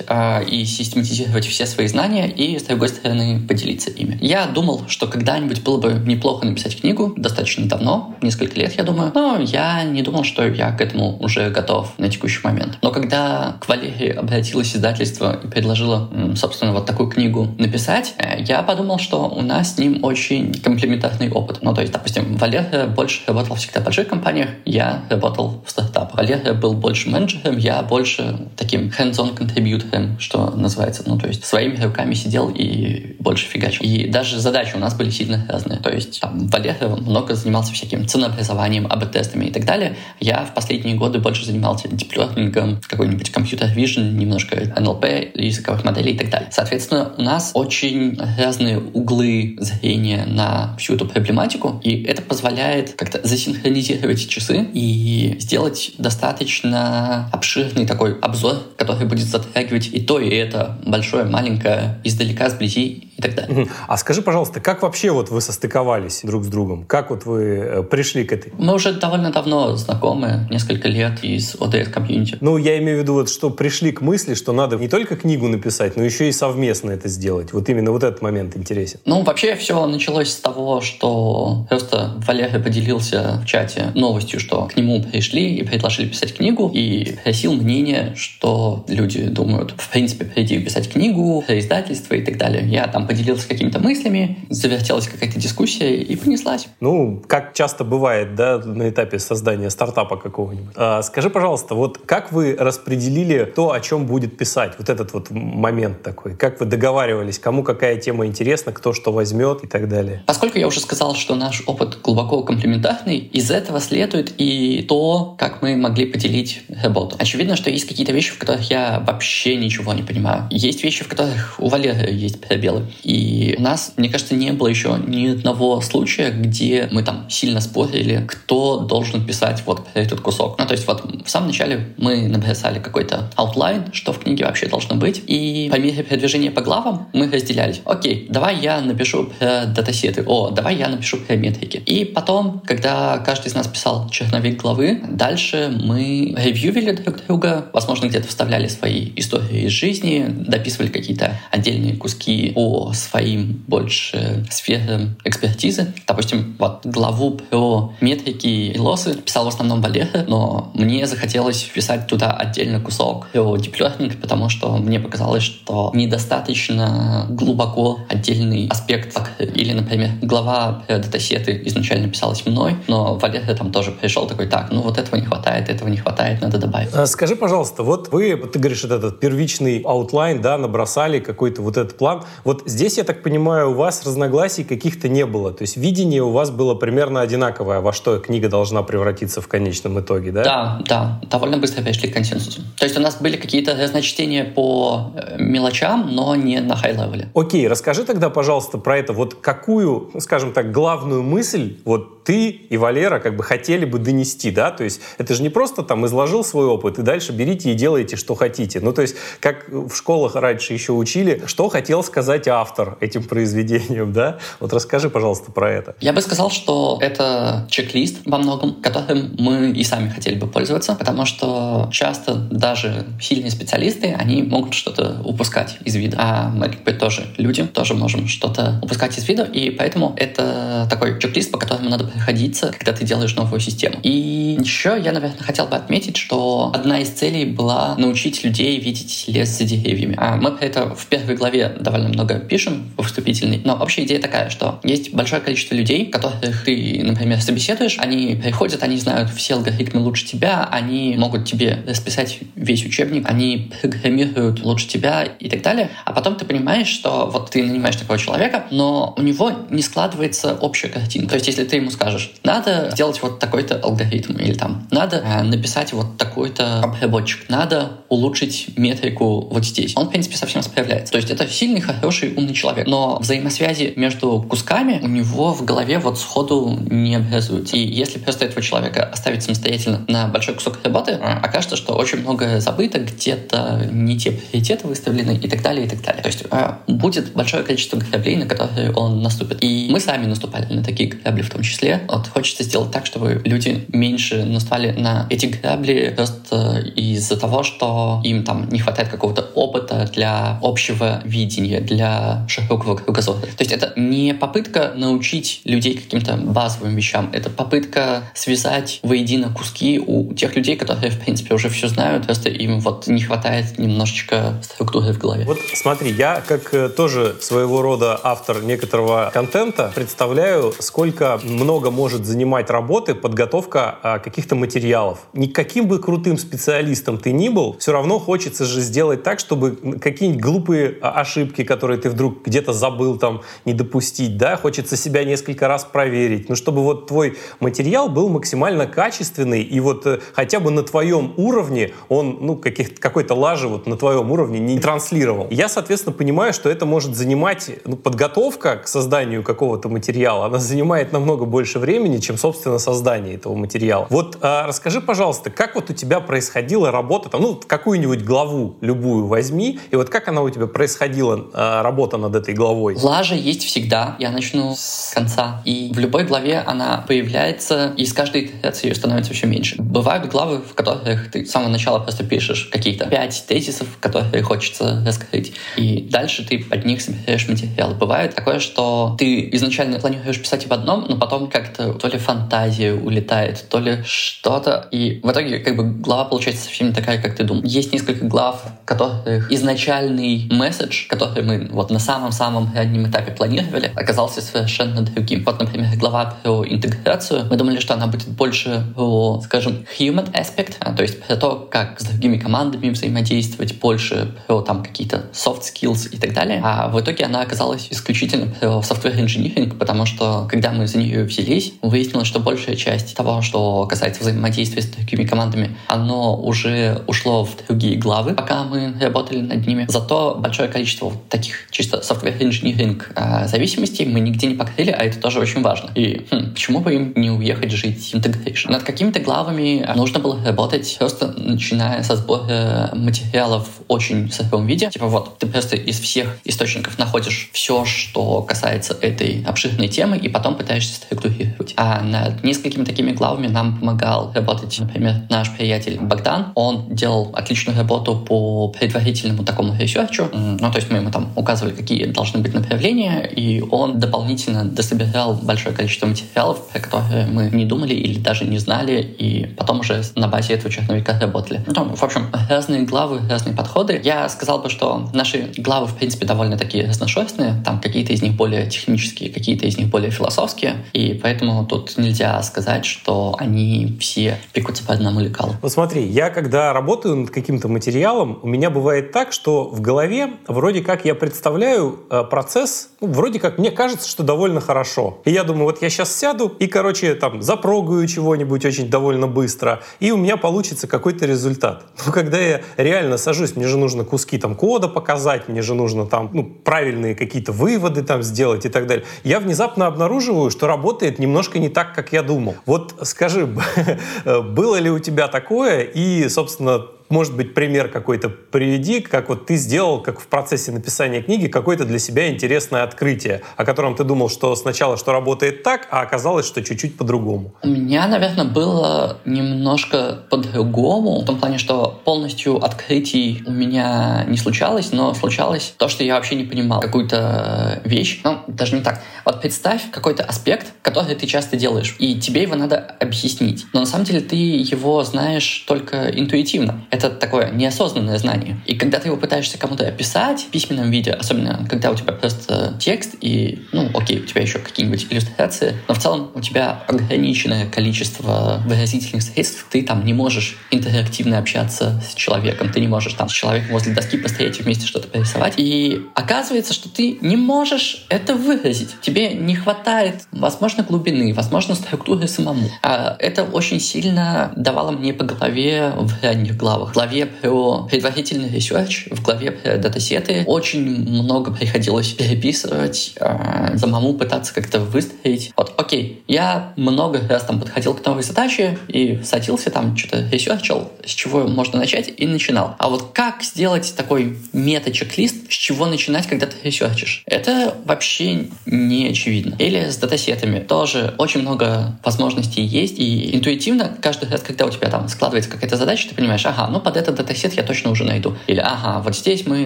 э, и систематизировать все свои знания и, с другой стороны, поделиться ими. Я думал, что когда-нибудь было бы неплохо написать книгу, достаточно давно, несколько лет, я думаю, но я не думал, что я к этому уже готов на текущий момент. Но когда к Валерии обратилось издательство и предложило, собственно, вот такую книгу написать, э, я подумал, что у нас с ним очень комплементарный опыт. Ну, то есть, допустим, Валерия больше работал всегда в больших компаниях, я работал в стартапах. Валерия был больше менеджером, я больше таким hands-on контрибьютором, что называется. Ну, то есть, своими руками сидел и больше фигачил. И даже задачи у нас были сильно разные. То есть, там, Валерия много занимался всяким ценообразованием, АБ-тестами и так далее. Я в последние годы больше занимался диплернингом, какой-нибудь компьютер vision, немножко NLP, языковых моделей и так далее. Соответственно, у нас очень разные углы зрения на всю эту проблематику, и это позволяет как-то засинхронизировать часы и сделать достаточно обширный такой обзор, который будет затрагивать и то, и это, большое, маленькое, издалека, сблизи и так далее. А скажи, пожалуйста, как вообще вот вы состыковались друг с другом? Как вот вы э, пришли к этой? Мы уже довольно давно знакомы, несколько лет из ODS комьюнити. Ну, я имею в виду, вот, что пришли к мысли, что надо не только книгу написать, но еще и совместно это сделать. Вот именно вот этот момент интересен. Ну, вообще все началось с того, что просто Валерий поделился в чате новостью, что к нему пришли и предложили писать книгу, и просил мнение, что люди думают, в принципе, приди писать книгу, издательство и так далее. Я там поделился какими-то мыслями, завертелась какая-то дискуссия и понеслась. Ну, как часто бывает, да, на этапе создания стартапа какого-нибудь. А, скажи, пожалуйста, вот как вы распределили то, о чем будет писать? Вот этот вот момент такой. Как вы договаривались, кому какая тема интересна, кто что возьмет и так далее? Поскольку я уже сказал, что наш опыт глубоко комплементарный, из этого следует и то, как мы могли поделить работу. Очевидно, что есть какие-то вещи, в которых я вообще ничего не понимаю. Есть вещи, в которых у Валеры есть пробелы. И у нас, мне кажется, не было еще ни одного случая, где мы там сильно спорили, кто должен писать вот этот кусок. Ну, то есть вот в самом начале мы написали какой-то outline, что в книге вообще должно быть, и по мере продвижения по главам мы разделялись. Окей, давай я напишу про датасеты, о, давай я напишу про метрики. И потом, когда каждый из нас писал черновик главы, дальше мы ревьювили друг друга, возможно, где-то вставляли свои истории из жизни, дописывали какие-то отдельные куски своим больше сферам экспертизы. Допустим, вот главу про метрики и лосы писал в основном Валера, но мне захотелось вписать туда отдельный кусок про learning, потому что мне показалось, что недостаточно глубоко отдельный аспект. Или, например, глава про датасеты изначально писалась мной, но Валера там тоже пришел такой, так, ну вот этого не хватает, этого не хватает, надо добавить. А скажи, пожалуйста, вот вы, ты говоришь, этот первичный outline, да, набросали какой-то вот этот план. Вот здесь, я так понимаю, у вас разногласий каких-то не было. То есть видение у вас было примерно одинаковое, во что книга должна превратиться в конечном итоге, да? Да, да. Довольно быстро пришли к консенсусу. То есть у нас были какие-то разночтения по э, мелочам, но не на high-level е. Окей, расскажи тогда, пожалуйста, про это. Вот какую, скажем так, главную мысль вот ты и Валера как бы хотели бы донести, да? То есть это же не просто там изложил свой опыт и дальше берите и делайте, что хотите. Ну, то есть как в школах раньше еще учили, что хотел сказать автор этим произведением, да? Вот расскажи, пожалуйста, про это. Я бы сказал, что это чек-лист во многом, которым мы и сами хотели бы пользоваться, потому что часто даже сильные специалисты, они могут что-то упускать из вида. А мы как бы тоже люди, тоже можем что-то упускать из вида, и поэтому это такой чек-лист, по которому надо проходиться, когда ты делаешь новую систему. И еще я, наверное, хотел бы отметить, что одна из целей была научить людей видеть лес за деревьями. А мы про это в первой главе довольно много пишем, в вступительной. Но общая идея такая, что есть большое количество людей, которых ты, например, собеседуешь, они приходят, они знают все алгоритмы лучше тебя, они могут тебе расписать весь учебник, они программируют лучше тебя и так далее. А потом ты понимаешь, что вот ты нанимаешь такого человека, но у него не складывается общая картинка. То есть если ты ему скажешь, надо сделать вот такой-то алгоритм, или там, надо э, написать вот такой-то обработчик, надо улучшить метрику вот здесь. Он, в принципе, совсем справляется. То есть это сильный, хороший, умный человек. Но взаимосвязи между кусками у него в голове вот сходу не образуются. И если просто этого человека оставить самостоятельно на большой кусок работы, окажется, что очень много забыто, где-то не те приоритеты выставлены и так далее, и так далее. То есть э, будет большое количество граблей, на которые он наступит. И мы сами наступали на такие грабли в том числе. Вот хочется сделать так, чтобы люди меньше наступали на эти грабли просто из-за того, что им там не хватает какого-то опыта для общего видения, для широкого кругозора. То есть это не попытка научить людей каким-то базовым вещам, это попытка связать воедино куски у тех людей, которые, в принципе, уже все знают, просто им вот не хватает немножечко структуры в голове. Вот смотри, я как э, тоже своего рода автор некоторого контента представляю, сколько много может занимать работы подготовка а, каких-то материалов. Никаким бы крутым специалистом ты ни был, все равно хочется же сделать так, чтобы какие-нибудь глупые а, ошибки, которые ты вдруг где-то забыл там не допустить, да, хочется себя несколько раз проверить, ну, чтобы вот твой материал был максимально качественный и вот э, хотя бы на твоем уровне он, ну, каких какой-то лажи вот на твоем уровне не транслировал. Я, соответственно, понимаю, что это может занимать, ну, подготовка к созданию какого-то материала, она занимает намного больше времени, чем, собственно, создание этого материала. Вот а, расскажи, пожалуйста, как вот у тебя происходила работа, там, ну, какую-нибудь главу любую возьми, и вот как она у тебя происходила, а, работа над этой главой? Лажа есть всегда. Я начну с конца. И в любой главе она появляется, и с каждой итерацией ее становится все меньше. Бывают главы, в которых ты с самого начала просто пишешь какие-то пять тезисов, которые хочется раскрыть, и дальше ты под них собираешь материал. Бывает такое, что ты изначально планируешь писать в одном, но потом как-то то ли фантазия улетает, то ли что-то, и в итоге как бы глава получается совсем не такая, как ты думал. Есть несколько глав, которых изначальный месседж, который мы вот на самом-самом раннем этапе планировали, оказался совершенно другим. Вот, например, глава про интеграцию. Мы думали, что она будет больше про, скажем, human aspect, а, то есть про то, как с другими командами взаимодействовать, больше про там какие-то soft skills и так далее. А в итоге она оказалась исключительно про software engineering, потому что когда мы за нее взялись, взялись, выяснилось, что большая часть того, что касается взаимодействия с такими командами, оно уже ушло в другие главы, пока мы работали над ними. Зато большое количество таких чисто software engineering э, зависимостей мы нигде не покрыли, а это тоже очень важно. И хм, почему бы им не уехать жить integration? Над какими-то главами нужно было работать просто начиная со сбора материалов в очень сыром виде. Типа вот, ты просто из всех источников находишь все, что касается этой обширной темы, и потом пытаешься структурировать. [LAUGHS] А над несколькими такими главами нам помогал работать, например, наш приятель Богдан. Он делал отличную работу по предварительному такому research у. Ну, то есть мы ему там указывали, какие должны быть направления, и он дополнительно дособирал большое количество материалов, про которые мы не думали или даже не знали, и потом уже на базе этого черновика работали. Ну, в общем, разные главы, разные подходы. Я сказал бы, что наши главы, в принципе, довольно такие разношерстные. Там какие-то из них более технические, какие-то из них более философские. И поэтому тут нельзя сказать, что они все пекутся по одному лекалу. Вот смотри, я когда работаю над каким-то материалом, у меня бывает так, что в голове вроде как я представляю э, процесс, ну, вроде как мне кажется, что довольно хорошо. И я думаю, вот я сейчас сяду и, короче, там запрогаю чего-нибудь очень довольно быстро, и у меня получится какой-то результат. [LAUGHS] Но когда я реально сажусь, мне же нужно куски там кода показать, мне же нужно там ну, правильные какие-то выводы там сделать и так далее. Я внезапно обнаруживаю, что работает немножко не так, как я думал. Вот скажи, [LAUGHS] было ли у тебя такое и, собственно, может быть, пример какой-то приведи, как вот ты сделал, как в процессе написания книги, какое-то для себя интересное открытие, о котором ты думал, что сначала, что работает так, а оказалось, что чуть-чуть по-другому. У меня, наверное, было немножко по-другому, в том плане, что полностью открытий у меня не случалось, но случалось то, что я вообще не понимал какую-то вещь. Ну, даже не так. Вот представь какой-то аспект, который ты часто делаешь, и тебе его надо объяснить. Но на самом деле ты его знаешь только интуитивно это такое неосознанное знание. И когда ты его пытаешься кому-то описать в письменном виде, особенно когда у тебя просто текст и, ну, окей, у тебя еще какие-нибудь иллюстрации, но в целом у тебя ограниченное количество выразительных средств, ты там не можешь интерактивно общаться с человеком, ты не можешь там с человеком возле доски постоять и вместе что-то порисовать. И оказывается, что ты не можешь это выразить. Тебе не хватает, возможно, глубины, возможно, структуры самому. А это очень сильно давало мне по голове в ранних главах в главе про предварительный research, в главе про датасеты очень много приходилось переписывать, э, самому пытаться как-то выстроить. Вот, окей, я много раз там подходил к новой задаче и садился там, что-то research ил, с чего можно начать, и начинал. А вот как сделать такой мета-checklist, с чего начинать, когда ты research ишь? Это вообще не очевидно. Или с датасетами. Тоже очень много возможностей есть, и интуитивно каждый раз, когда у тебя там складывается какая-то задача, ты понимаешь, ага, ну ну под этот датасет я точно уже найду. Или, ага, вот здесь мы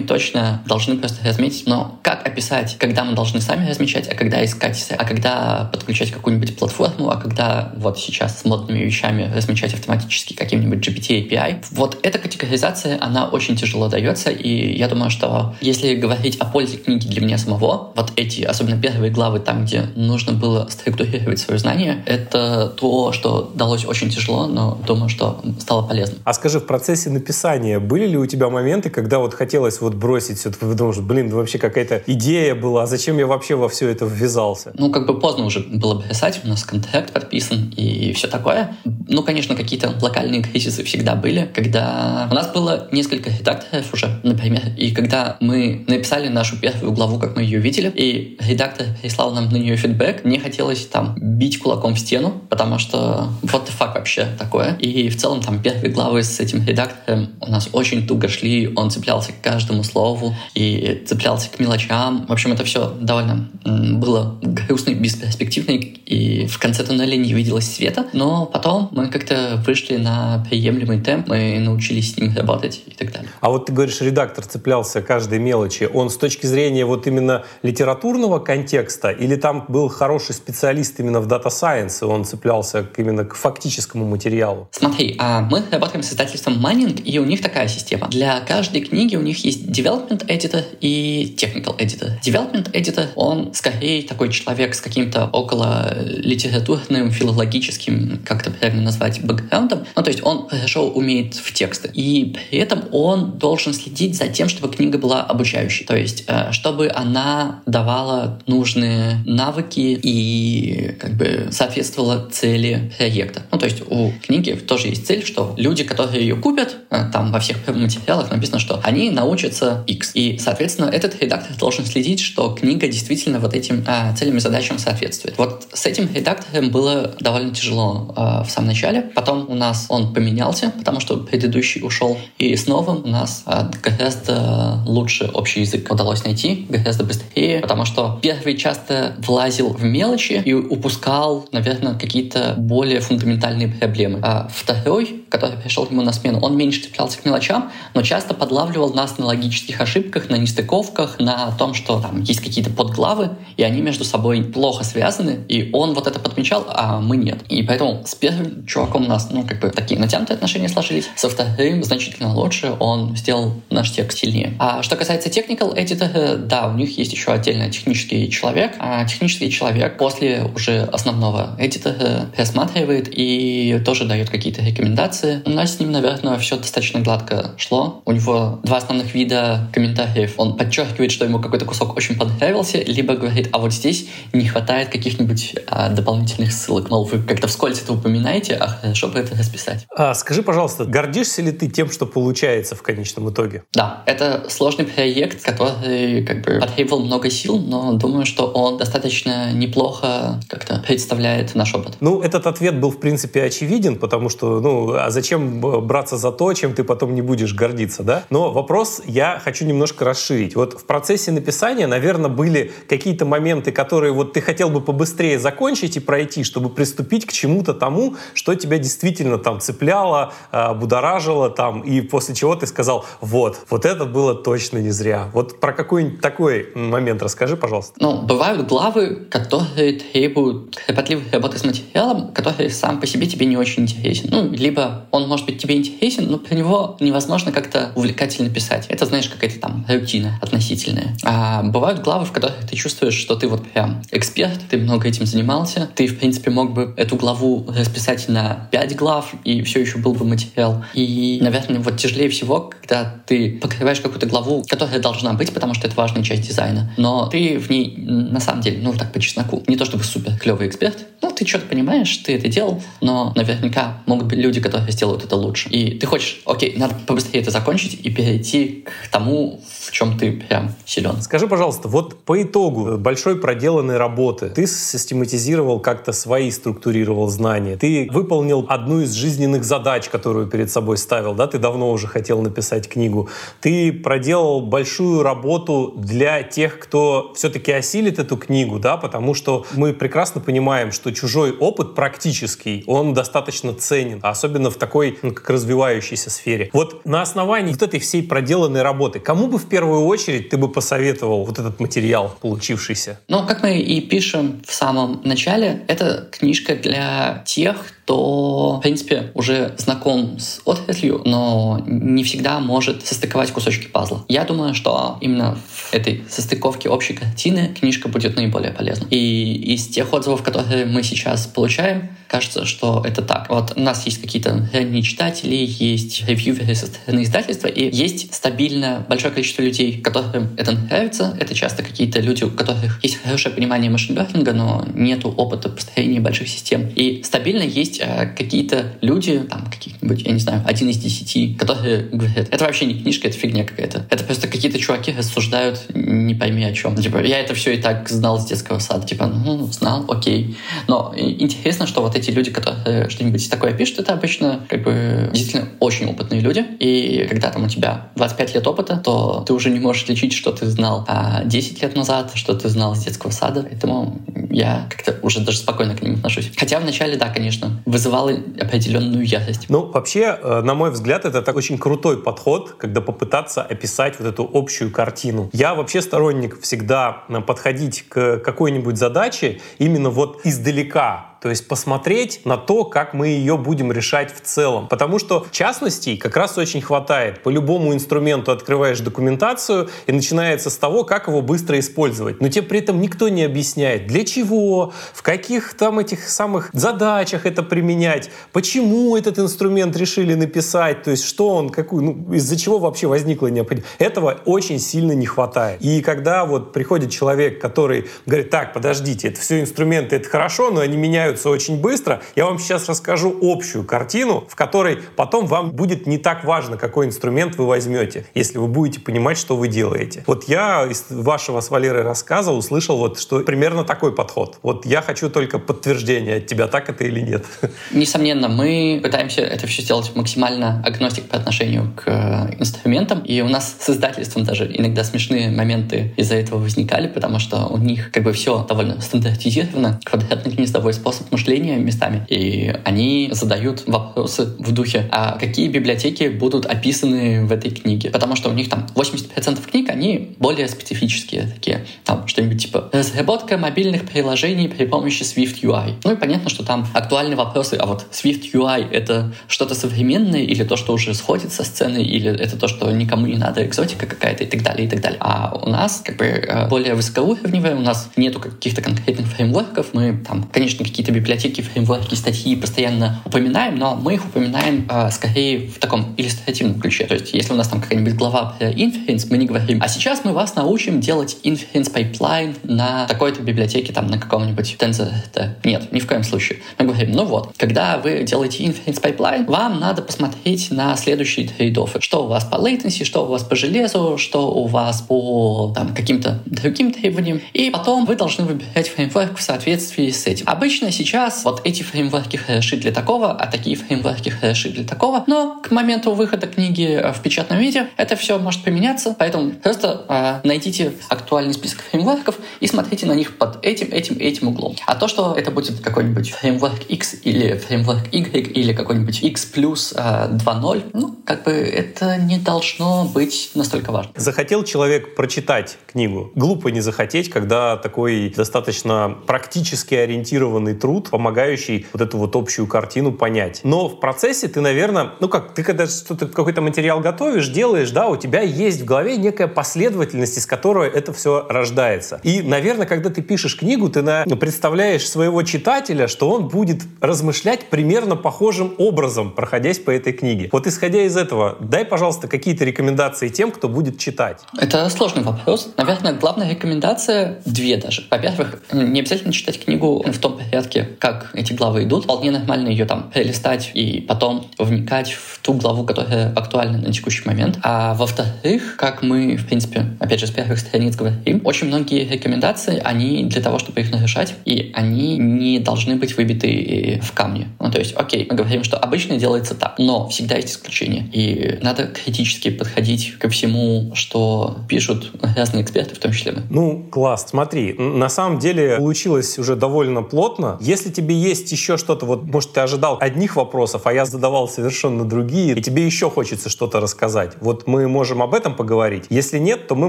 точно должны просто разметить, но как описать, когда мы должны сами размечать, а когда искать, а когда подключать какую-нибудь платформу, а когда вот сейчас с модными вещами размечать автоматически каким-нибудь GPT API. Вот эта категоризация, она очень тяжело дается, и я думаю, что если говорить о пользе книги для меня самого, вот эти, особенно первые главы, там, где нужно было структурировать свое знание, это то, что далось очень тяжело, но думаю, что стало полезно. А скажи, в процессе процессе написания были ли у тебя моменты, когда вот хотелось вот бросить все, ты думаешь, блин, вообще какая-то идея была, зачем я вообще во все это ввязался? Ну, как бы поздно уже было бы писать, у нас контракт подписан и все такое. Ну, конечно, какие-то локальные кризисы всегда были, когда у нас было несколько редакторов уже, например, и когда мы написали нашу первую главу, как мы ее видели, и редактор прислал нам на нее фидбэк, мне хотелось там бить кулаком в стену, потому что вот the fuck вообще такое. И в целом там первые главы с этим редактором редактором у нас очень туго шли, он цеплялся к каждому слову и цеплялся к мелочам. В общем, это все довольно было грустно и бесперспективно, и в конце туннеля не виделось света, но потом мы как-то вышли на приемлемый темп, мы научились с ним работать и так далее. А вот ты говоришь, редактор цеплялся к каждой мелочи, он с точки зрения вот именно литературного контекста или там был хороший специалист именно в Data Science, и он цеплялся именно к фактическому материалу? Смотри, а мы работаем с издательством Money, дизайнинг, и у них такая система. Для каждой книги у них есть development editor и technical editor. Development editor, он скорее такой человек с каким-то около литературным, филологическим, как это правильно назвать, бэкграундом. Ну, то есть он хорошо умеет в тексты. И при этом он должен следить за тем, чтобы книга была обучающей. То есть, э, чтобы она давала нужные навыки и как бы соответствовала цели проекта. Ну, то есть у книги тоже есть цель, что люди, которые ее купят, э, там во всех материалах написано, что они научатся X. И, соответственно, этот редактор должен следить, что книга действительно вот этим а, целям и задачам соответствует. Вот с этим редактором было довольно тяжело а, в самом начале. Потом у нас он поменялся, потому что предыдущий ушел. И с новым у нас а, гораздо лучше общий язык удалось найти, гораздо быстрее, потому что первый часто влазил в мелочи и упускал, наверное, какие-то более фундаментальные проблемы. А второй, который пришел ему на смену, он меньше цеплялся к мелочам, но часто подлавливал нас на логических ошибках, на нестыковках, на том, что там есть какие-то подглавы, и они между собой плохо связаны, и он вот это подмечал, а мы нет. И поэтому с первым чуваком у нас, ну, как бы такие натянутые отношения сложились, со вторым значительно лучше, он сделал наш текст сильнее. А что касается technical editor, да, у них есть еще отдельно технический человек, а технический человек после уже основного эдитора пересматривает и тоже дает какие-то рекомендации. У нас с ним, наверное, все достаточно гладко шло. У него два основных вида комментариев. Он подчеркивает, что ему какой-то кусок очень понравился, либо говорит, а вот здесь не хватает каких-нибудь а, дополнительных ссылок. Мол, вы как-то вскользь это упоминаете, а хорошо бы это расписать. А, скажи, пожалуйста, гордишься ли ты тем, что получается в конечном итоге? Да, это сложный проект, который как бы потребовал много сил, но думаю, что он достаточно неплохо как-то представляет наш опыт. Ну, этот ответ был, в принципе, очевиден, потому что, ну, а зачем браться за то, чем ты потом не будешь гордиться, да? Но вопрос я хочу немножко расширить. Вот в процессе написания, наверное, были какие-то моменты, которые вот ты хотел бы побыстрее закончить и пройти, чтобы приступить к чему-то тому, что тебя действительно там цепляло, а, будоражило там, и после чего ты сказал, вот, вот это было точно не зря. Вот про какой-нибудь такой момент расскажи, пожалуйста. Ну, бывают главы, которые требуют кропотливой работы с материалом, который сам по себе тебе не очень интересен. Ну, либо он может быть тебе интересен, но про него невозможно как-то увлекательно писать. Это, знаешь, какая-то там рутина относительная. А бывают главы, в которых ты чувствуешь, что ты вот прям эксперт, ты много этим занимался, ты, в принципе, мог бы эту главу расписать на 5 глав, и все еще был бы материал. И, наверное, вот тяжелее всего, когда ты покрываешь какую-то главу, которая должна быть, потому что это важная часть дизайна, но ты в ней, на самом деле, ну, так по чесноку, не то чтобы супер клевый эксперт, ну, ты что-то понимаешь, ты это делал, но наверняка могут быть люди, которые сделают это лучше. И ты хочешь, окей, надо побыстрее это закончить и перейти к тому, в чем ты прям силен. Скажи, пожалуйста, вот по итогу большой проделанной работы ты систематизировал как-то свои, структурировал знания, ты выполнил одну из жизненных задач, которую перед собой ставил, да, ты давно уже хотел написать книгу, ты проделал большую работу для тех, кто все-таки осилит эту книгу, да, потому что мы прекрасно понимаем, что чужой опыт практический, он достаточно ценен, особенно в такой, ну, как развивающейся сфере. Вот на основании вот этой всей проделанной работы, кому бы в первую очередь ты бы посоветовал вот этот материал получившийся? Ну, как мы и пишем в самом начале, это книжка для тех, кто, в принципе, уже знаком с отраслью, но не всегда может состыковать кусочки пазла. Я думаю, что именно в этой состыковке общей картины книжка будет наиболее полезна. И из тех отзывов, которые мы сейчас получаем, кажется, что это так. Вот у нас есть какие-то ранние читатели, есть ревьюверы со стороны издательства, и есть стабильно большое количество людей, которым это нравится. Это часто какие-то люди, у которых есть хорошее понимание машин-лернинга, но нету опыта построения больших систем. И стабильно есть какие-то люди, там каких-нибудь, я не знаю, один из десяти, которые говорят, это вообще не книжка, это фигня какая-то. Это просто какие-то чуваки рассуждают не пойми о чем. Типа, я это все и так знал с детского сада. Типа, ну, знал, окей. Но интересно, что вот эти люди, которые что-нибудь такое пишут, это обычно как бы действительно очень опытные люди. И когда там у тебя 25 лет опыта, то ты уже не можешь отличить, что ты знал а 10 лет назад, что ты знал с детского сада. Поэтому я как-то уже даже спокойно к ним отношусь. Хотя вначале, да, конечно, вызывало определенную ярость. Ну, вообще, э, на мой взгляд, это так очень крутой подход, когда попытаться описать вот эту общую картину. Я вообще сторонник всегда э, подходить к какой-нибудь задаче именно вот издалека, То есть посмотреть на то, как мы ее будем решать в целом. Потому что частностей как раз очень хватает. По любому инструменту открываешь документацию и начинается с того, как его быстро использовать. Но тебе при этом никто не объясняет, для чего, в каких там этих самых задачах это применять, почему этот инструмент решили написать, то есть что он, какую, ну, из-за чего вообще возникла необходимость. Этого очень сильно не хватает. И когда вот приходит человек, который говорит, так, подождите, это все инструменты, это хорошо, но они меняются очень быстро, я вам сейчас расскажу общую картину, в которой потом вам будет не так важно, какой инструмент вы возьмете, если вы будете понимать, что вы делаете. Вот я из вашего с Валерой рассказа услышал, вот, что примерно такой подход. Вот я хочу только подтверждение от тебя, так это или нет. [LAUGHS] Несомненно, мы пытаемся это все сделать максимально агностик по отношению к э, инструментам, и у нас с издательством даже иногда смешные моменты из-за этого возникали, потому что у них как бы все довольно стандартизировано, квадратно-гнездовой способ мышления местами, и они задают вопросы в духе, а какие библиотеки будут описаны в этой книге? Потому что у них там 80% книг, они более специфические такие, там что-нибудь типа разработка мобильных приложений при помощи Swift UI. Ну и понятно, что там актуальные вопросы, а вот Swift UI — это что-то современное или то, что уже сходит со сцены, или это то, что никому не надо, экзотика какая-то и так далее, и так далее. А у нас как бы э, более высокоуровневые, у нас нету каких-то конкретных фреймворков, мы там, конечно, какие-то библиотеки, фреймворки, статьи постоянно упоминаем, но мы их упоминаем э, скорее в таком иллюстративном ключе. То есть если у нас там какая-нибудь глава про inference, мы не говорим, а сейчас мы вас научим делать inference pipeline на такой-то библиотеке, там, на каком-нибудь TensorFlow. Нет, ни в коем случае. Мы говорим, ну вот, когда вы делаете inference pipeline, вам надо посмотреть на следующие трейдофы. Что у вас по latency, что у вас по железу, что у вас по там, каким-то другим требованиям. И потом вы должны выбирать фреймворк в соответствии с этим. Обычно сейчас вот эти фреймворки хороши для такого, а такие фреймворки хороши для такого. Но к моменту выхода книги в печатном виде это все может поменяться. Поэтому просто э, найдите актуальный список фреймворков и смотрите на них под этим, этим, этим углом. А то, что это будет какой-нибудь фреймворк X или фреймворк Y или какой-нибудь X плюс э, 2.0, ну, как бы это не должно быть настолько важно. Захотел человек прочитать книгу. Глупо не захотеть, когда такой достаточно практически ориентированный труд, помогающий вот эту вот общую картину понять. Но в процессе ты, наверное, ну как, ты когда что-то, какой-то материал готовишь, делаешь, да, у тебя есть в голове некая последовательность, из которой это все рождается. И, наверное, когда ты пишешь книгу, ты на, представляешь своего читателя, что он будет размышлять примерно похожим образом, проходясь по этой книге. Вот исходя из этого, дай, пожалуйста, какие-то рекомендации тем, кто будет читать. Это сложный вопрос. Наверное, главная рекомендация две даже. Во-первых, не обязательно читать книгу в том порядке, как эти главы идут. Вполне нормально ее там пролистать и потом вникать в ту главу, которая актуальна на текущий момент. А во-вторых, как мы, в принципе, опять же, с первых страниц говорим, очень многие рекомендации, они для того, чтобы их нарушать, и они не должны быть выбиты в камне. Ну, то есть, окей, мы говорим, что обычно делается так, но всегда есть исключения. И надо критически подходить ко всему, что пишут разные эксперты, в том числе мы. Ну, класс. Смотри, на самом деле получилось уже довольно плотно. Если тебе есть еще что-то, вот, может, ты ожидал одних вопросов, а я задавал совершенно другие, и тебе еще хочется что-то рассказать, вот мы можем об этом поговорить. Если нет, то мы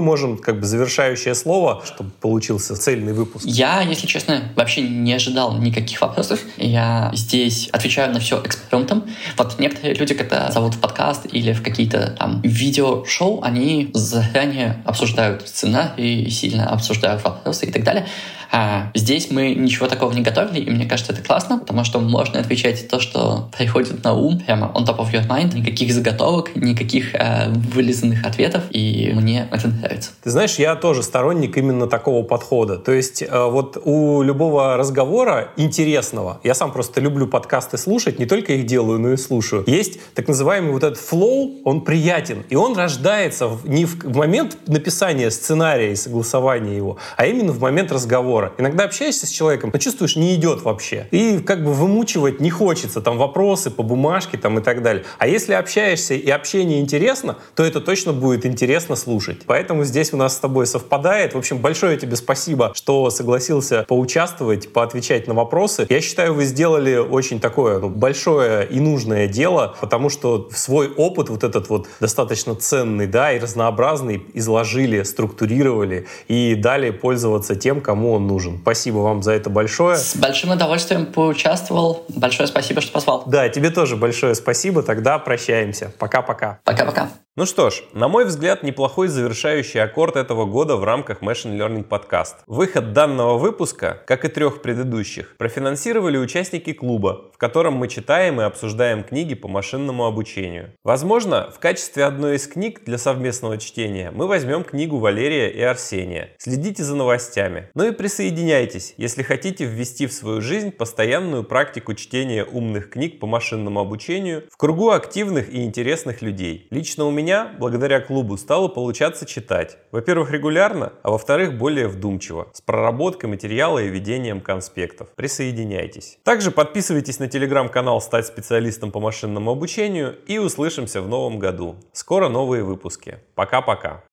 можем как бы завершающее слово, чтобы получился цельный выпуск. Я, если честно, вообще не ожидал никаких вопросов. Я здесь отвечаю на все экспромтом. Вот некоторые люди, когда зовут в подкаст или в какие-то там видео-шоу, они заранее обсуждают сценарий, сильно обсуждают вопросы и так далее. А здесь мы ничего такого не готовили, и мне кажется, это классно, потому что можно отвечать то, что приходит на ум, прямо on top of your mind, никаких заготовок, никаких э, вылизанных ответов, и мне это нравится. Ты знаешь, я тоже сторонник именно такого подхода. То есть э, вот у любого разговора интересного, я сам просто люблю подкасты слушать, не только их делаю, но и слушаю, есть так называемый вот этот flow, он приятен, и он рождается не в момент написания сценария и согласования его, а именно в момент разговора разговора. Иногда общаешься с человеком, но чувствуешь, не идет вообще. И как бы вымучивать не хочется, там вопросы по бумажке там и так далее. А если общаешься и общение интересно, то это точно будет интересно слушать. Поэтому здесь у нас с тобой совпадает. В общем, большое тебе спасибо, что согласился поучаствовать, поотвечать на вопросы. Я считаю, вы сделали очень такое ну, большое и нужное дело, потому что свой опыт вот этот вот достаточно ценный, да, и разнообразный изложили, структурировали и дали пользоваться тем, кому он он нужен. Спасибо вам за это большое. С большим удовольствием поучаствовал. Большое спасибо, что позвал. Да, тебе тоже большое спасибо. Тогда прощаемся. Пока-пока. Пока-пока. Ну что ж, на мой взгляд, неплохой завершающий аккорд этого года в рамках Machine Learning Podcast. Выход данного выпуска, как и трех предыдущих, профинансировали участники клуба, в котором мы читаем и обсуждаем книги по машинному обучению. Возможно, в качестве одной из книг для совместного чтения мы возьмем книгу Валерия и Арсения. Следите за новостями. Ну и присоединяйтесь, если хотите ввести в свою жизнь постоянную практику чтения умных книг по машинному обучению в кругу активных и интересных людей. Лично у меня меня, благодаря клубу, стало получаться читать. Во-первых, регулярно, а во-вторых, более вдумчиво, с проработкой материала и ведением конспектов. Присоединяйтесь. Также подписывайтесь на телеграм-канал «Стать специалистом по машинному обучению» и услышимся в новом году. Скоро новые выпуски. Пока-пока.